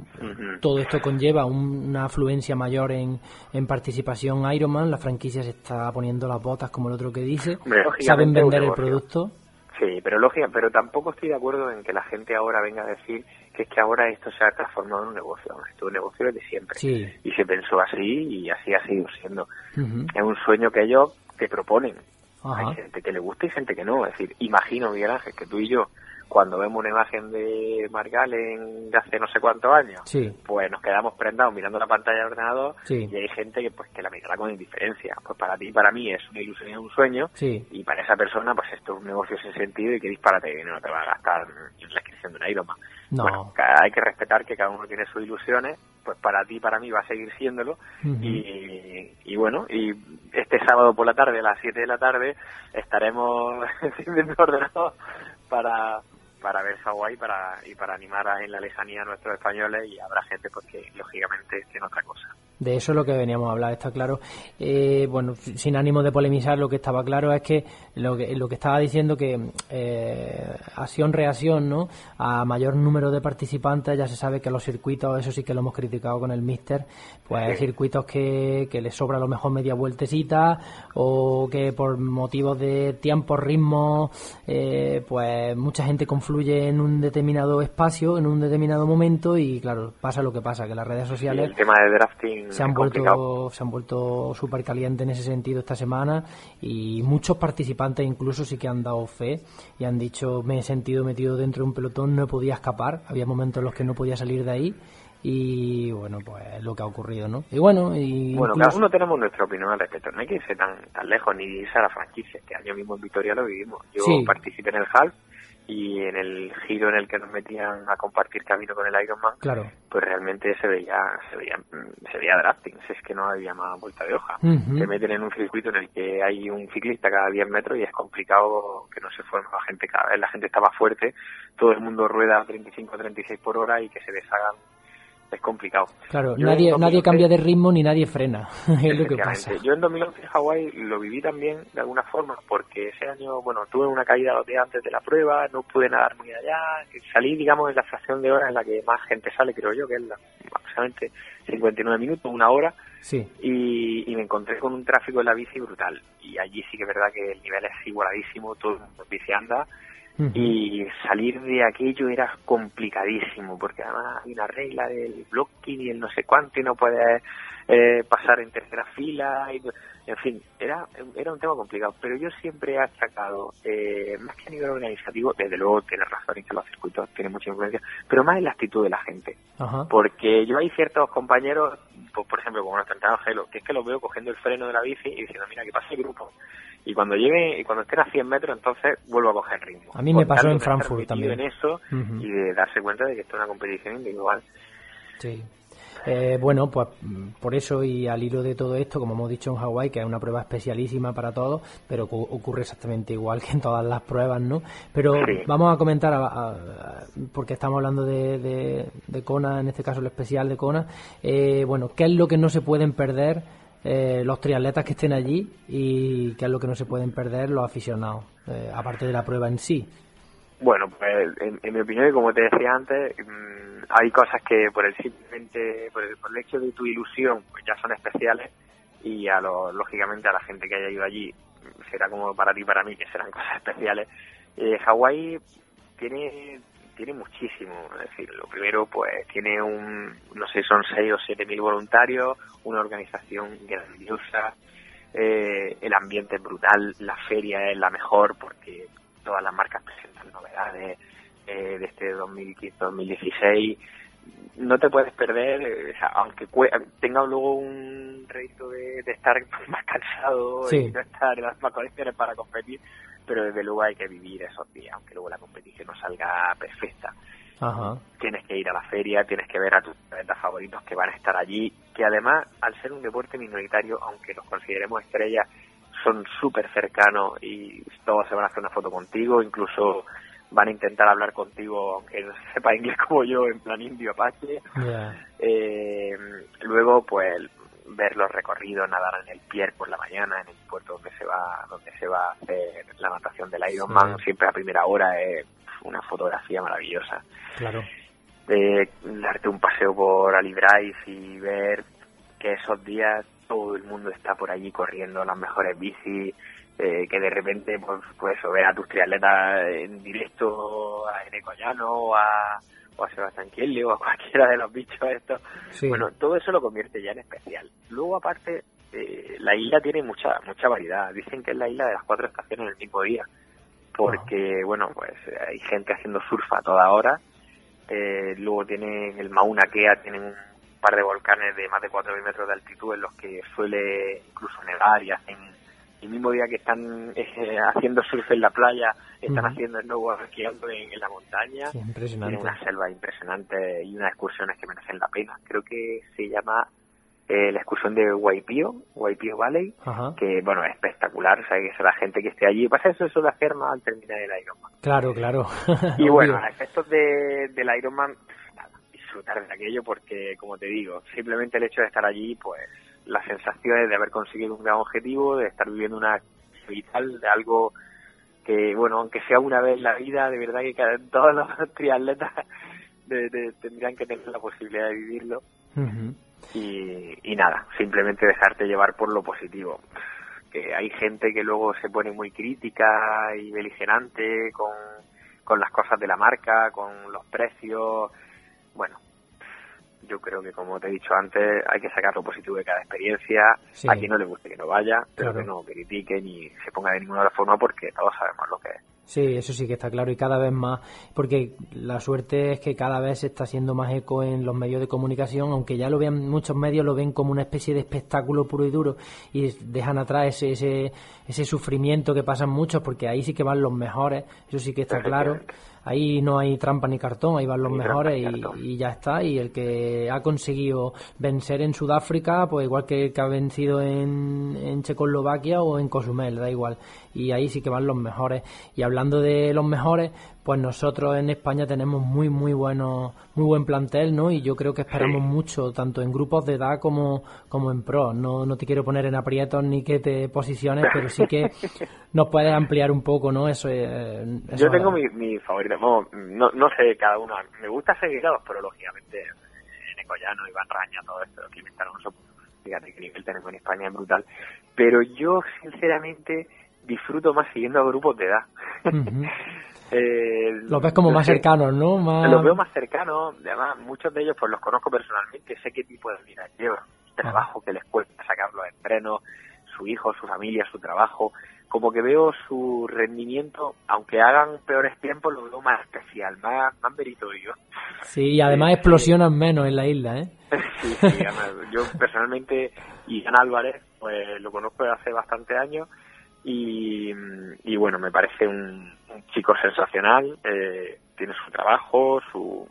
todo esto conlleva un- una afluencia mayor en, en participación Ironman la franquicia se está poniendo las botas como el otro que dice. Saben vender el producto. Sí, pero lógica, pero tampoco estoy de acuerdo en que la gente ahora venga a decir que es que ahora esto se ha transformado en un negocio. Esto es un negocio desde siempre. Sí. Y se pensó así y así ha sido siendo. Es un sueño que ellos te proponen. Hay gente que le gusta y gente que no. Es decir, imagino, Miguel Ángel, que tú y yo, cuando vemos una imagen de Margalen de hace no sé cuántos años, Sí. pues nos quedamos prendados mirando la pantalla del ordenador Sí. y hay gente que pues que la mirará con indiferencia. Pues para ti y para mí es una ilusión y un sueño Sí. y para esa persona pues esto es un negocio sin sentido y que disparate de dinero te va a gastar en la inscripción de una Ironman. No. Bueno, hay que respetar que cada uno tiene sus ilusiones, pues para ti y para mí va a seguir siéndolo y, y bueno, y este sábado por la tarde, a las 7 de la tarde, estaremos encendiendo el ordenador para para ver Hawái para, y para animar en la lejanía a nuestros españoles y habrá gente pues que lógicamente tiene otra cosa. De eso es lo que veníamos a hablar, está claro. Eh, bueno, sin ánimo de polemizar, lo que estaba claro es que lo que, lo que estaba diciendo que eh, acción-reacción, ¿no? A mayor número de participantes, ya se sabe que los circuitos, eso sí que lo hemos criticado con el Mister, pues hay circuitos que, que les sobra a lo mejor media vueltecita o que por motivos de tiempo, ritmo, eh, pues mucha gente confluye en un determinado espacio, en un determinado momento y claro, pasa lo que pasa, que las redes sociales el tema de drafting se han complicado. vuelto se han vuelto súper calientes en ese sentido esta semana y muchos participantes incluso sí que han dado fe y han dicho me he sentido metido dentro de un pelotón no podía escapar había momentos en los que no podía salir de ahí y bueno pues es lo que ha ocurrido no y bueno y Bueno, incluso- cada uno tenemos nuestra opinión al respecto. No hay que irse tan, tan lejos ni irse a la franquicia. Este año mismo en Vitoria lo vivimos. Yo Sí. participé en el half y en el giro en el que nos metían a compartir camino con el Ironman, claro pues realmente se veía, se veía, se veía drafting. Si es que no había más vuelta de hoja. Te meten en un circuito en el que hay un ciclista cada 10 metros y es complicado que no se forme la gente cada vez. La gente está más fuerte, todo el mundo rueda a 35 36 por hora y que se deshagan es complicado. claro Yo nadie en nadie 2011 cambia de ritmo ni nadie frena es lo que pasa Yo en 2011 en Hawái lo viví también de alguna forma porque ese año, bueno, tuve una caída los días antes de la prueba, no pude nadar muy allá, salí, digamos, en la fracción de hora en la que más gente sale, creo yo, que es la, aproximadamente 59 minutos, una hora, sí y, y me encontré con un tráfico en la bici brutal. Y allí sí que es verdad que el nivel es igualadísimo, todo el mundo bici anda, Y salir de aquello era complicadísimo porque además hay una regla del blocking y el no sé cuánto y no puedes eh, pasar en tercera fila y, en fin era era un tema complicado. Pero yo siempre he achacado eh, más que a nivel organizativo desde luego tiene razón en que los circuitos tienen mucha influencia pero más en la actitud de la gente. Porque yo hay ciertos compañeros, pues, por ejemplo, como nuestro entrenador Gelo, que es que los veo cogiendo el freno de la bici y diciendo, mira, que pase el grupo. Y cuando lleguen, y cuando estén a 100 metros, entonces vuelvo a coger ritmo. A mí me pasó en Frankfurt también. en eso Ujú. y de darse cuenta de que esto es una competición individual. Sí. Eh, bueno, pues mm, por eso y al hilo de todo esto, como hemos dicho en Hawái, que es una prueba especialísima para todos, pero cu- ocurre exactamente igual que en todas las pruebas, ¿no? Pero Sí. vamos a comentar, a- a- a- porque estamos hablando de, de, de Kona, en este caso el especial de Kona, eh, bueno, ¿qué es lo que no se pueden perder eh, los triatletas que estén allí y qué es lo que no se pueden perder los aficionados, eh, aparte de la prueba en sí? Bueno, pues en, mi opinión, y como te decía antes, mm, hay cosas que por el simplemente, por el, por el hecho de tu ilusión, pues ya son especiales y a lo, lógicamente a la gente que haya ido allí será como para ti para mí que serán cosas especiales. Eh, Hawái tiene tiene muchísimo, es decir, lo primero pues tiene un, no sé, son seis o siete mil voluntarios, una organización grandiosa, eh, el ambiente es brutal, la feria es la mejor porque todas las marcas presentan novedades eh, de este 2015-2016 no te puedes perder, eh, o sea, aunque tenga luego un rédito de, de estar más cansado Sí. y no estar en las condiciones para competir, pero desde luego hay que vivir esos días, aunque luego la competición no salga perfecta. Ajá. Tienes que ir a la feria, tienes que ver a tus atletas favoritos que van a estar allí, que además, al ser un deporte minoritario, aunque los consideremos estrellas, son súper cercanos y todos se van a hacer una foto contigo, incluso van a intentar hablar contigo, aunque no se sepa inglés como yo, en plan indio apache. Eh, luego, pues ver los recorridos, nadar en el pier por la mañana, en el puerto donde se va, donde se va a hacer la natación del Ironman, Sí. siempre a primera hora es una fotografía maravillosa. Claro. Eh, darte un paseo por Alibrais y ver que esos días todo el mundo está por allí corriendo las mejores bicis, eh, que de repente pues, pues ver a tus triatletas en directo a Eneco Llano o a, o a Sebastián Kienle o a cualquiera de los bichos estos. Sí. Bueno, todo eso lo convierte ya en especial. Luego aparte, eh, la isla tiene mucha mucha variedad. Dicen que es la isla de las cuatro estaciones en el mismo día. Porque, bueno, pues eh, hay gente haciendo surf a toda hora. Eh, luego tienen el Mauna Kea, tienen un par de volcanes de más de 4.000 metros de altitud en los que suele incluso nevar y hacen el mismo día que están eh, haciendo surf en la playa, están haciendo snowboard esquiando en, en la montaña. Sí, impresionante. Tiene una selva impresionante y unas excursiones que merecen la pena. Creo que se llama eh, la excursión de Waipio, Waipio Valley, Ajá. que bueno, es espectacular, o sea, que es la gente que esté allí. Pasa eso suele hacer más al terminar el Ironman. Claro, claro. Y bueno, a efectos de, del Ironman, disfrutar de aquello porque, como te digo, simplemente el hecho de estar allí, pues las sensaciones de haber conseguido un gran objetivo, de estar viviendo una vital, de algo que, bueno, aunque sea una vez en la vida, de verdad que cada- todos los triatletas de- de- tendrían que tener la posibilidad de vivirlo. Y, y nada, simplemente dejarte llevar por lo positivo. Que hay gente que luego se pone muy crítica y beligerante con, con las cosas de la marca, con los precios. Bueno, yo creo que como te he dicho antes, hay que sacar lo positivo de cada experiencia. Sí. A quien no le guste que no vaya, pero Claro. que no critique ni se ponga de ninguna otra forma porque todos sabemos lo que es. Sí, eso sí que está claro y cada vez más, porque la suerte es que cada vez se está haciendo más eco en los medios de comunicación, aunque ya lo vean, muchos medios lo ven como una especie de espectáculo puro y duro y dejan atrás ese, ese, ese sufrimiento que pasan muchos, porque ahí sí que van los mejores, eso sí que está claro. Ahí no hay trampa ni cartón, ahí van los Ni mejores y ya está. Y el que ha conseguido vencer en Sudáfrica, pues igual que el que ha vencido en, en Checoslovaquia o en Cozumel, da igual. Y ahí sí que van los mejores. Y hablando de los mejores, pues nosotros en España tenemos muy, muy bueno, muy buen plantel, ¿no? Y yo creo que esperamos Sí. mucho, tanto en grupos de edad como, como en pro. No, no te quiero poner en aprietos ni que te posiciones, pero sí que nos puedes ampliar un poco, ¿no? Eso, eh, eso Yo tengo mi, mi favorito, no, no sé cada uno, me gusta seguirlos, pero lógicamente eh, Necollano, Iván Raña, todo esto, Clemente Alonso, fíjate que nivel tenemos en España es brutal, pero yo sinceramente disfruto más siguiendo a grupos de edad. Eh, Los ves como más sé, cercanos, ¿no? Más... Los veo más cercanos, además muchos de ellos pues los conozco personalmente, sé qué tipo de vida llevan, trabajo que les cuesta sacar los entrenos, su hijo, su familia, su trabajo, como que veo su rendimiento, aunque hagan peores tiempos, lo veo más especial, más, más meritorio. Sí, y además Sí, explosionan menos en la isla, ¿eh? Sí, sí, además, yo personalmente, y Jan Álvarez, pues lo conozco desde hace bastante años y, y bueno, me parece un, un chico sensacional, eh, tiene su trabajo, su,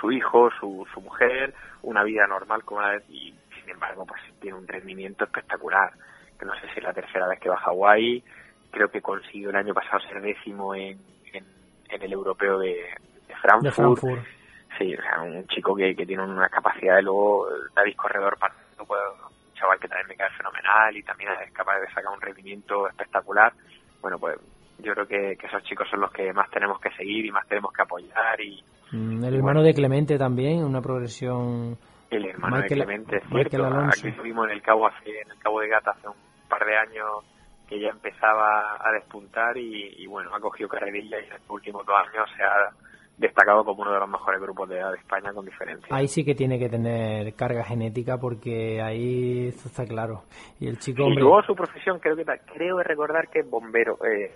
su hijo, su, su mujer, una vida normal como la y sin embargo pues tiene un rendimiento espectacular, que no sé si es la tercera vez que va a Hawái, creo que consiguió el año pasado ser décimo en, en, en el europeo de, de Frankfurt. De Frankfurt. Sí, o sea, un chico que, que tiene una capacidad de luego, David Corredor, para- no puedo- chaval que también me cae fenomenal y también es capaz de sacar un rendimiento espectacular. Bueno, pues yo creo que, que esos chicos son los que más tenemos que seguir y más tenemos que apoyar y Mm, El hermano de Clemente también, una progresión El hermano Michael- de Clemente, es cierto. Aquí estuvimos en el Cabo hace, en el Cabo de Gata hace un par de años que ya empezaba a despuntar y, y bueno, ha cogido carrerilla y en estos últimos dos años se ha destacado como uno de los mejores grupos de edad de España con diferencia. Ahí sí que tiene que tener carga genética porque ahí eso está claro. Y el chico, Y hombre, luego su profesión, creo que creo recordar que es bombero, eh,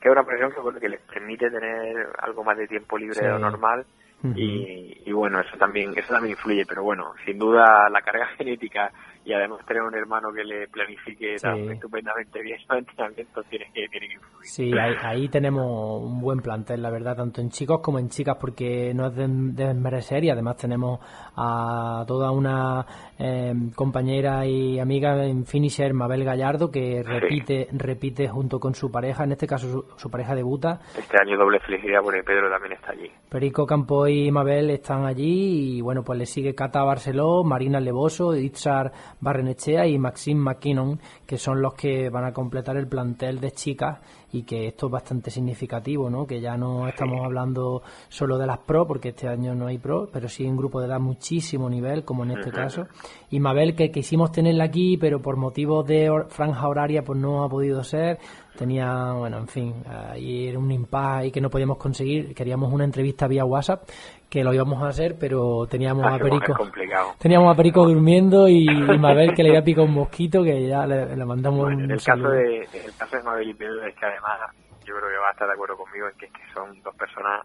que es una profesión que, bueno, que les permite tener algo más de tiempo libre Sí. de lo normal Y, y bueno, eso también eso también influye, pero bueno, sin duda la carga genética y además tener un hermano que le planifique Sí. tan estupendamente bien los entrenamientos tiene que, tiene que influir. Sí, ahí, ahí tenemos un buen plantel, la verdad, tanto en chicos como en chicas, porque no es de de desmerecer y además tenemos a toda una eh, compañera y amiga en finisher, Mabel Gallardo, que repite repite junto con su pareja, en este caso su, su pareja debuta. Este año doble felicidad porque Pedro también está allí. Perico Campo y Mabel están allí y bueno, pues le sigue Cata Barceló, Marina Levoso, Itzar Barrenechea y Maxime McKinnon, que son los que van a completar el plantel de chicas y que esto es bastante significativo, ¿no? Que ya no estamos hablando solo de las pro, porque este año no hay pro, pero sí un grupo de edad muchísimo nivel, como en este caso. Y Mabel, que quisimos tenerla aquí, pero por motivos de franja horaria, pues no ha podido ser. Tenía, bueno, en fin, ahí era un impasse y que no podíamos conseguir. Queríamos una entrevista vía WhatsApp, que lo íbamos a hacer, pero teníamos a Ah, bueno, Perico. Teníamos a Perico durmiendo y, y Mabel que le había picado un mosquito que ya le, le mandamos Bueno, un en el saludo. caso de en el caso de Mabel y Pedro es que además yo creo que va a estar de acuerdo conmigo en que, es que son dos personas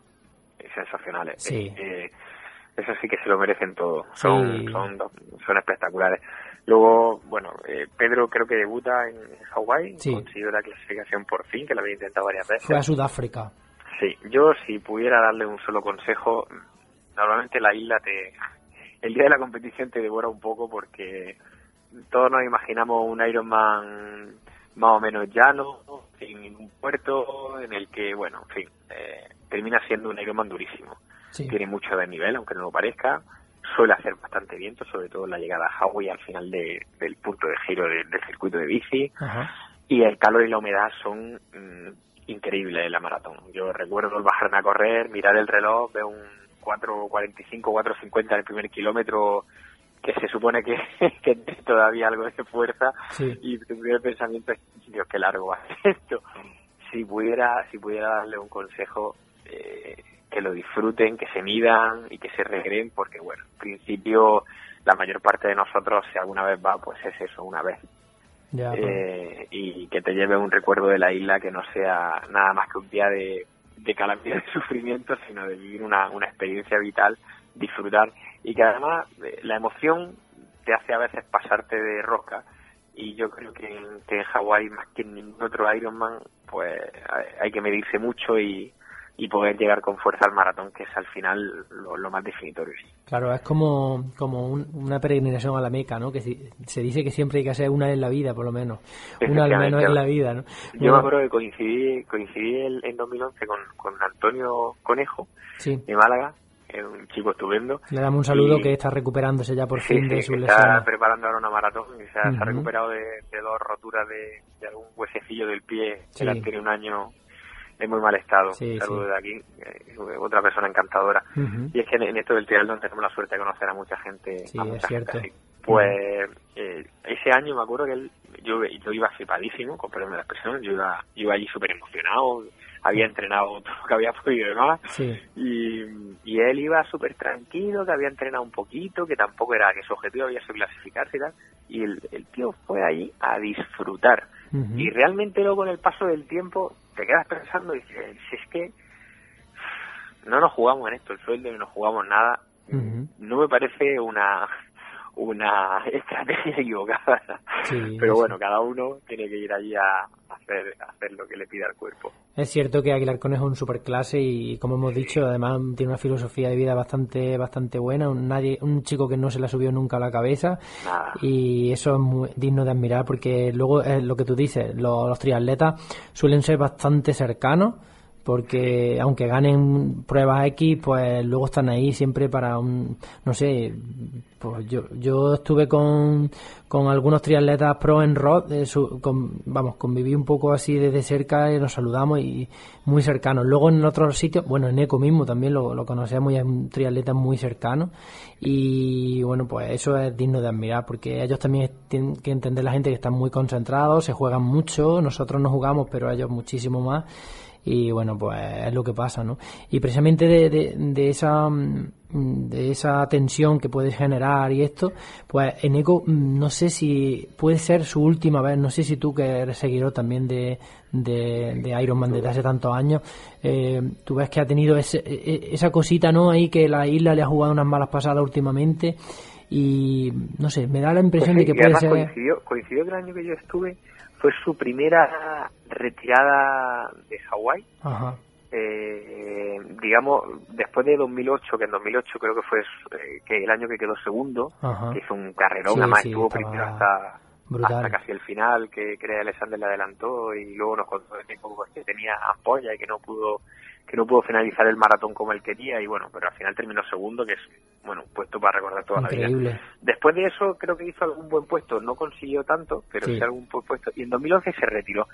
sensacionales. Sí. Eh, eso sí que se lo merecen todo. Son Sí. son dos- son espectaculares. Luego, bueno, eh, Pedro creo que debuta en Hawái, Sí. consiguió la clasificación por fin, que lo había intentado varias veces. Fue a Sudáfrica. Sí, yo si pudiera darle un solo consejo, normalmente la isla te... El día de la competición te devora un poco porque todos nos imaginamos un Ironman más o menos llano, sin ningún puerto, en el que, bueno, en fin, eh, termina siendo un Ironman durísimo. Sí. Tiene mucho de nivel, aunque no lo parezca. Suele hacer bastante viento, sobre todo en la llegada a Hawái al final de- del punto de giro de- del circuito de bici Ajá. y el calor y la humedad son mm, increíbles en la maratón. Yo recuerdo el bajarme a correr, mirar el reloj, veo un 4.45, 4.50 en el primer kilómetro que se supone que, que todavía algo de fuerza Sí. y tu primer pensamiento es, Dios, qué largo va a ser esto. Si pudiera, si pudiera darle un consejo, eh, que lo disfruten, que se midan y que se regreen, porque bueno, en principio la mayor parte de nosotros, si alguna vez va, pues es eso, una vez. Ya, pues, eh, y que te lleve un recuerdo de la isla que no sea nada más que un día de, de calamidad y sufrimiento, sino de vivir una, una experiencia vital, disfrutar y que además eh, la emoción te hace a veces pasarte de rosca y yo creo que en, que en Hawái más que en ningún otro Ironman pues hay- hay que medirse mucho y, y poder llegar con fuerza al maratón que es al final lo, lo más definitorio. Claro, es como, como un- una peregrinación a la Meca, ¿no? Que si- se dice que siempre hay que hacer una en la vida, por lo menos. Una al menos en la vida, ¿no? Yo Bueno, me acuerdo que coincidí, coincidí el- en 2011 con, con Antonio Conejo Sí, de Málaga, un chico estupendo. le damos un saludo Y- que está recuperándose ya por Sí, fin de sí, su lesión. está preparando ahora una maratón y se ha, se ha recuperado de, de dos roturas de, de algún huesecillo del pie Sí. que él tiene un año en muy mal estado. Sí, un saludo sí. de aquí, eh, otra persona encantadora. Y es que en, en esto del triatlón tenemos la suerte de conocer a mucha gente. Sí, a es mucha cierto. gente así. Pues eh, ese año me acuerdo que él, yo, yo iba flipadísimo, con perdón de la expresión, yo iba, yo iba allí súper emocionado, había entrenado todo lo que había podido y demás, Sí, y, y él iba súper tranquilo, que había entrenado un poquito, que tampoco era que su objetivo había sido clasificarse y tal, y el, el tío fue allí a disfrutar. Y realmente luego con el paso del tiempo te quedas pensando y dices, si es que no nos jugamos en esto el sueldo ni nos jugamos nada, no me parece una una estrategia equivocada. Sí, Pero sí. bueno, cada uno tiene que ir allí a hacer, a hacer lo que le pida el cuerpo. Es cierto que Aguilar Conejo es un superclase y como hemos dicho, además tiene una filosofía de vida bastante bastante buena, un, nadie, un chico que no se la subió nunca a la cabeza Nada. y eso es muy digno de admirar porque luego es lo que tú dices, los, los triatletas suelen ser bastante cercanos porque aunque ganen pruebas X, pues luego están ahí siempre para un, no sé, pues yo, yo estuve con, con algunos triatletas pro en Rod, eh, con- vamos, conviví un poco así desde cerca y nos saludamos y muy cercanos. Luego en otros sitios, bueno, en Eco mismo también lo, lo conocemos y es un triatleta muy cercano y bueno, pues eso es digno de admirar porque ellos también tienen que entender la gente que están muy concentrados, se juegan mucho, nosotros no jugamos, pero ellos muchísimo más y bueno pues es lo que pasa no y precisamente de, de, de esa mm, de esa tensión que puede generar y esto pues Eneco mm, no sé si puede ser su última vez no sé si tú que eres seguidor también de de, de Iron Man desde hace tantos años eh, tú ves que ha tenido ese- e- e- esa cosita no ahí que la isla le ha jugado unas malas pasadas últimamente y no sé me da la impresión Pues sí, de que puede ser coincidió, coincidió que el año que yo estuve fue su primera retirada de Hawái. Eh, digamos, después de 2008, que en 2008 creo que fue eh, que el año que quedó segundo, Ajá. que hizo un carrerón, Sí, además sí, estuvo primero hasta, hasta casi el final, que cree Alexander le adelantó y luego nos contó de que tenía ampolla y que no pudo que no pudo finalizar el maratón como él quería y bueno, pero al final terminó segundo, que es bueno, un puesto para recordar toda la vida. Después de eso creo que hizo algún buen puesto, no consiguió tanto, pero Sí. sí, algún buen puesto. Y en 2011 se retiró.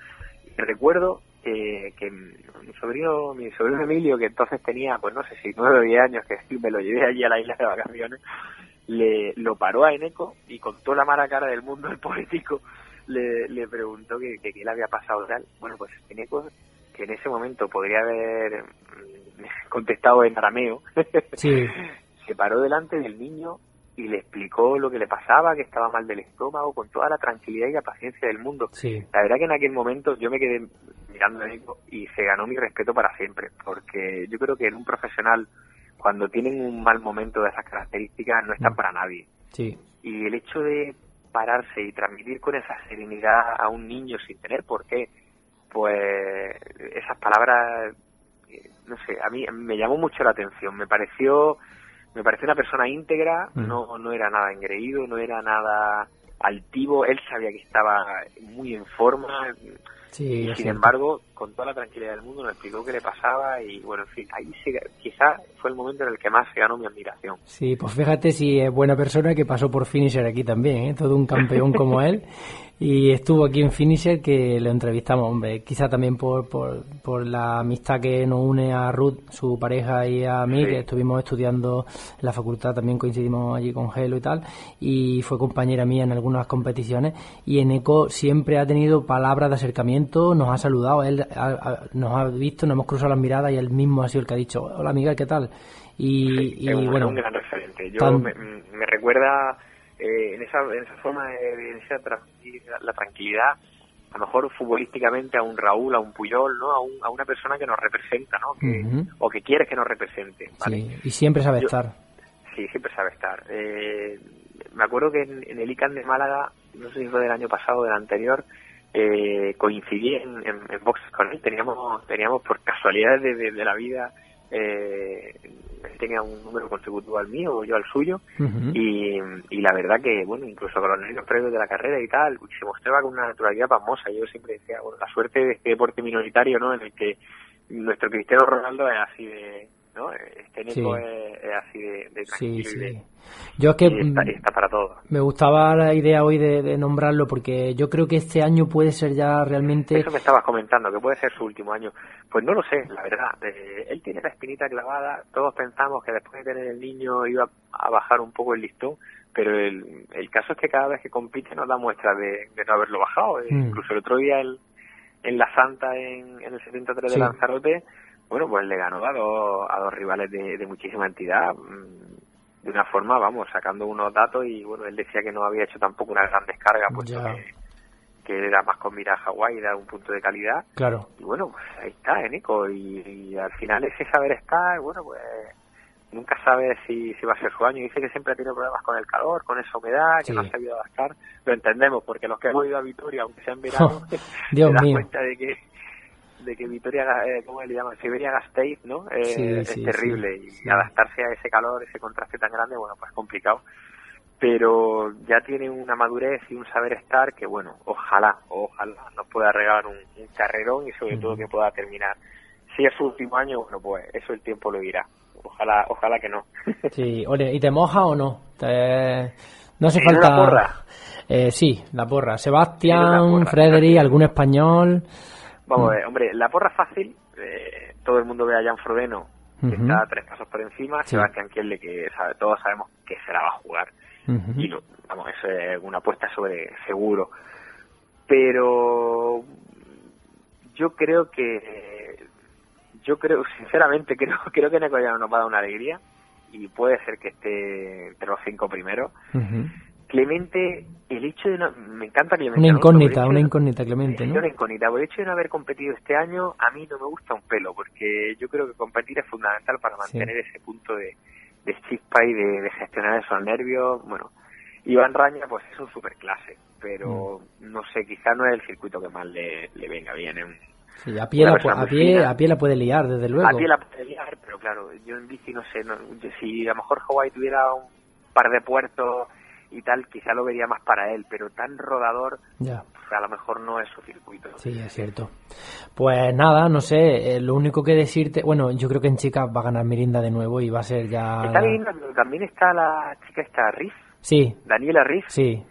Recuerdo que, que mi sobrino, mi sobrino Emilio, que entonces tenía, pues no sé si nueve o diez años, que me lo llevé allí a la isla de vacaciones, le lo paró a Eneco y con toda la mala cara del mundo, el político, le, le preguntó que, que qué le había pasado tal. Bueno, pues Eneco, que en ese momento podría haber contestado en arameo, sí se paró delante del niño y le explicó lo que le pasaba, que estaba mal del estómago, con toda la tranquilidad y la paciencia del mundo. sí La verdad que en aquel momento yo me quedé mirando y se ganó mi respeto para siempre, porque yo creo que en un profesional, cuando tienen un mal momento de esas características, no están para nadie. sí Y el hecho de pararse y transmitir con esa serenidad a un niño sin tener por qué, pues esas palabras, no sé, a mí me llamó mucho la atención, me pareció, me pareció una persona íntegra, Mm. no, no era nada engreído, no era nada altivo, él sabía que estaba muy en forma, sí y sin embargo, con toda la tranquilidad del mundo, me explicó qué le pasaba y bueno, en fin, ahí se, quizá fue el momento en el que más se ganó mi admiración. Sí, pues fíjate si es buena persona que pasó por Finisher aquí también, ¿eh? todo un campeón como él. Y estuvo aquí en Finisher que lo entrevistamos, hombre, quizá también por, por, por la amistad que nos une a Ruth, su pareja, y a mí, Sí. que estuvimos estudiando en la facultad, también coincidimos allí con Gelo y tal, y fue compañera mía en algunas competiciones. Y en ECO siempre ha tenido palabras de acercamiento, nos ha saludado, él ha- ha- nos ha visto, nos hemos cruzado las miradas y él mismo ha sido el que ha dicho, hola Miguel, ¿qué tal? Y, y es un, bueno, un gran referente. Yo tan- me, me recuerda eh, en, esa, en esa forma de, en esa transmitir la tranquilidad, a lo mejor futbolísticamente a un Raúl, a un Puyol, ¿no? A, un- a una persona que nos representa, ¿no? Que. O que quiere que nos represente, ¿vale? Sí, y siempre sabe Yo- estar. Sí, siempre sabe estar. Eh, me acuerdo que en, en el ICANN de Málaga, no sé si fue del año pasado o del anterior, eh, coincidí en, en, en boxes con él. Teníamos, teníamos por casualidades de, de- de la vida, eh, él tenía un número consecutivo al mío o yo al suyo. Y, y la verdad que, bueno, incluso con los nervios previos de la carrera y tal, se mostraba con una naturalidad pasmosa. Yo siempre decía, bueno, la suerte de este deporte minoritario, ¿no? En el que nuestro Cristiano Ronaldo es así de, ¿no? Este Nico Sí. es, es así de, de Sí, tranquilo y sí. de- Yo es que y está, y está para todo. me gustaba la idea hoy de, de nombrarlo porque yo creo que este año puede ser ya realmente... Eso me estabas comentando, que puede ser su último año. Pues no lo sé, la verdad. Eh, él tiene la espinita clavada. Todos pensamos que después de tener el niño iba a bajar un poco el listón, pero el, el caso es que cada vez que compite nos da muestras de, de no haberlo bajado. Mm. Incluso el otro día el, en la Santa, en, en el 73 Sí. de Lanzarote, bueno, pues le ganó a dos, a dos rivales de, de muchísima entidad. mm, De una forma, vamos, sacando unos datos y bueno, él decía que no había hecho tampoco una gran descarga, puesto que, que era más con mira a Hawái, era un punto de calidad. Claro, Y bueno, pues ahí está, Eneco. Y, y al final ese saber estar, bueno, pues nunca sabe si, si va a ser su año. Dice que siempre ha tenido problemas con el calor, con esa humedad, que Sí. no ha sabido adaptar. Lo entendemos, porque los que hemos ido a Vitoria, aunque sea en verano, Dios te das mío. cuenta de que de que Vitoria, eh, ¿cómo le llaman? Siberia Gasteiz, ¿no? Eh, Sí, es sí, terrible. sí, y adaptarse a ese calor, ese contraste tan grande, bueno, pues complicado. Pero ya tiene una madurez y un saber estar que, bueno, ojalá, ojalá nos pueda regalar un, un carrerón y sobre todo que pueda terminar si es su último año, bueno, pues eso el tiempo lo dirá. Ojalá, ojalá que no. Sí, oye, ¿y te moja o no? Te- No hace ¿Tiene falta... una porra? Eh, sí, la porra. Sebastián, Frederick, algún español. Vamos Mm. a ver, hombre, la porra fácil, eh, todo el mundo ve a Jan Frodeno, que está tres pasos por encima, Sí. Sebastián Kiel, que sabe, todos sabemos que se la va a jugar. Y lo- vamos, eso es una apuesta sobre seguro. Pero yo creo que, yo creo, sinceramente, creo, creo que Neko ya nos va a dar una alegría y puede ser que esté entre los cinco primeros. Ujú. Clemente, el hecho de no, me encanta Clemente. Una Alonso, incógnita, el una hecho- incógnita, Clemente, Sí, ¿no? una incógnita. Por el hecho de no haber competido este año, a mí no me gusta un pelo, porque yo creo que competir es fundamental para Sí. mantener ese punto de, de chispa y de, de gestionar esos nervios. Bueno, Iván Raña, pues es un superclase, pero Mm. no sé, quizá no es el circuito que más le, le venga bien. Un- Sí, a pie, la, a, pie, a pie la puede liar, desde luego. A pie la puede liar, pero claro, yo en bici no sé, no- si a lo mejor Hawaii tuviera un par de puertos y tal, quizá lo vería más para él, pero tan rodador, Ya, pues, a lo mejor no es su circuito. sí, es cierto. Pues nada, no sé, eh, lo único que decirte, bueno, yo creo que en chicas va a ganar Mirinda de nuevo y va a ser ya... Está pero también está la chica esta Riff, Sí, Daniela Riff, sí,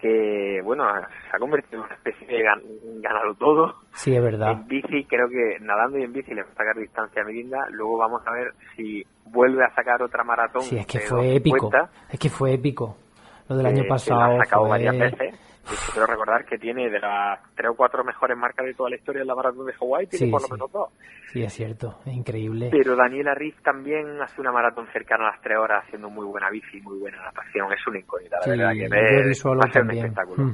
que bueno, se ha convertido en una especie de gan ganado todo. sí, es verdad. En bici, creo que nadando y en bici le va a sacar distancia a Mirinda. Luego vamos a ver si vuelve a sacar otra maratón. Sí, es que fue épico. 250, Es que fue épico. Lo del que- año que pasado la sacado fue... varias veces. Quiero recordar que tiene de las tres o cuatro mejores marcas de toda la historia de la maratón de Hawái, tiene Sí, por sí. lo menos dos. Sí, es cierto, es increíble. Pero Daniela Riff también hace una maratón cercana a las tres horas haciendo muy buena bici, muy buena natación. Es una incógnita, la Sí, verdad, que Solo a ser un espectáculo.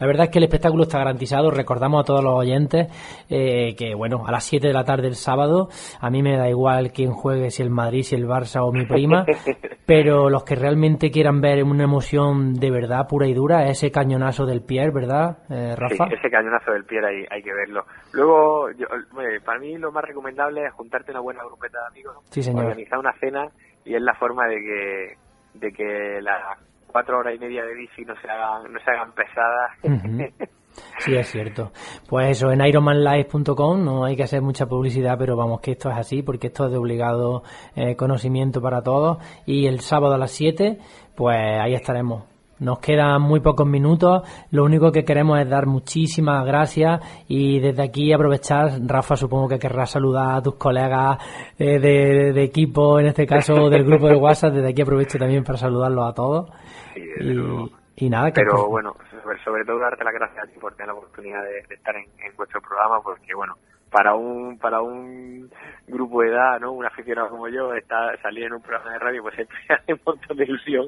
La verdad es que el espectáculo está garantizado. Recordamos a todos los oyentes eh, que, bueno, a las 7 de la tarde el sábado, a mí me da igual quién juegue, si el Madrid, si el Barça o mi prima, pero los que realmente quieran ver una emoción de verdad, pura y dura, ese cañonazo del Pierre, ¿verdad, eh, Rafa? Sí, ese cañonazo del pie hay, hay que verlo. Luego, yo, bueno, para mí lo más recomendable es juntarte una buena grupeta de amigos, Sí, señor. organizar una cena y es la forma de que de que las cuatro horas y media de bici no se hagan, no se hagan pesadas. Sí, es cierto. Pues eso, en ironmanlife.com no hay que hacer mucha publicidad, pero vamos que esto es así, porque esto es de obligado eh, conocimiento para todos. Y el sábado a las 7, pues ahí estaremos. Nos quedan muy pocos minutos. Lo único que queremos es dar muchísimas gracias y desde aquí aprovechar, Rafa, supongo que querrás saludar a tus colegas eh, de, de equipo, en este caso del grupo de WhatsApp. Desde aquí aprovecho también para saludarlos a todos. Sí. Y, y nada, que Pero pues, bueno, sobre, sobre todo darte las gracias a ti por tener la oportunidad de, de estar en, en vuestro programa, porque bueno, para un para un grupo de edad, ¿no? Un aficionado como yo, está, salir en un programa de radio, pues siempre hace un montón de ilusión.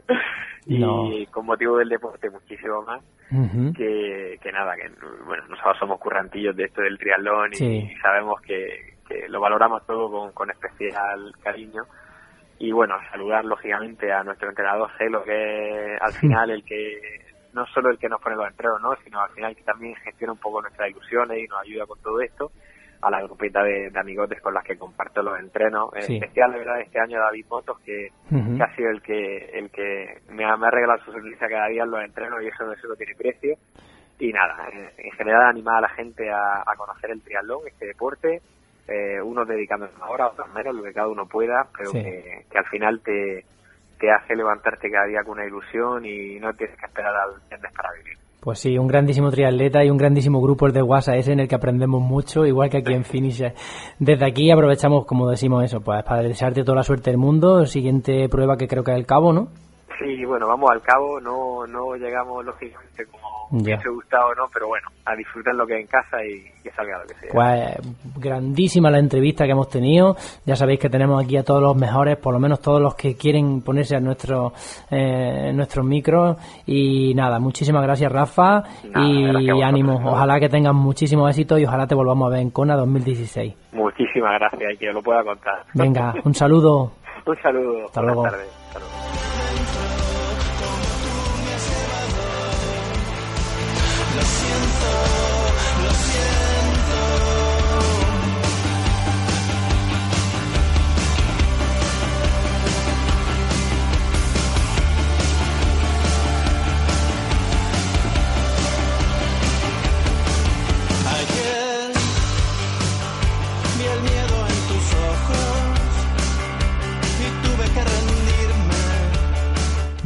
Y con motivo del deporte, muchísimo más. que, que nada, que bueno, nosotros somos currantillos de esto del triatlón Sí. y sabemos que, que lo valoramos todo con, con especial cariño. Y bueno, saludar lógicamente a nuestro entrenador Celo, que es al final el que, no solo el que nos pone los entrenos, ¿no? sino al final que también gestiona un poco nuestras ilusiones y nos ayuda con todo esto. A la grupeta de, de amigotes con las que comparto los entrenos. En Sí. especial, de verdad, este año David Motos, que, ha sido el que el que me ha, me ha regalado su sonrisa cada día en los entrenos y eso, eso no tiene precio. Y nada, en, en general animar a la gente a, a conocer el triatlón, este deporte, eh, unos dedicándose una hora, otros menos, lo que cada uno pueda, pero Sí. que, que al final te, te hace levantarte cada día con una ilusión y no tienes que esperar al viernes para vivir. Pues sí, un grandísimo triatleta y un grandísimo grupo el de WhatsApp ese en el que aprendemos mucho, igual que aquí en Finisher. Desde aquí aprovechamos, como decimos eso, pues para desearte toda la suerte del mundo. Siguiente prueba que creo que es el cabo, ¿no? Sí, bueno, vamos al cabo, no no llegamos lógicamente como hubiese gustado, ¿no? Pero bueno, a disfrutar lo que hay en casa y que salga lo que sea. Pues grandísima la entrevista que hemos tenido. Ya sabéis que tenemos aquí a todos los mejores, por lo menos todos los que quieren ponerse a nuestro, eh, nuestros micros. Y nada, muchísimas gracias Rafa Nada, gracias y vosotros. ánimo. Ojalá que tengan muchísimo éxito y ojalá te volvamos a ver en Kona 2016. Muchísimas gracias y que lo pueda contar. Venga, un saludo. Un saludo. Hasta Buenas luego. tardes.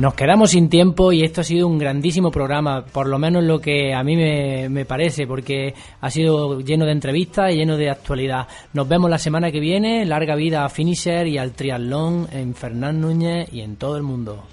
Nos quedamos sin tiempo y esto ha sido un grandísimo programa, por lo menos lo que a mí me, parece, porque ha sido lleno de entrevistas y lleno de actualidad. Nos vemos la semana que viene, larga vida a Finisher y al triatlón en Fernán Núñez y en todo el mundo.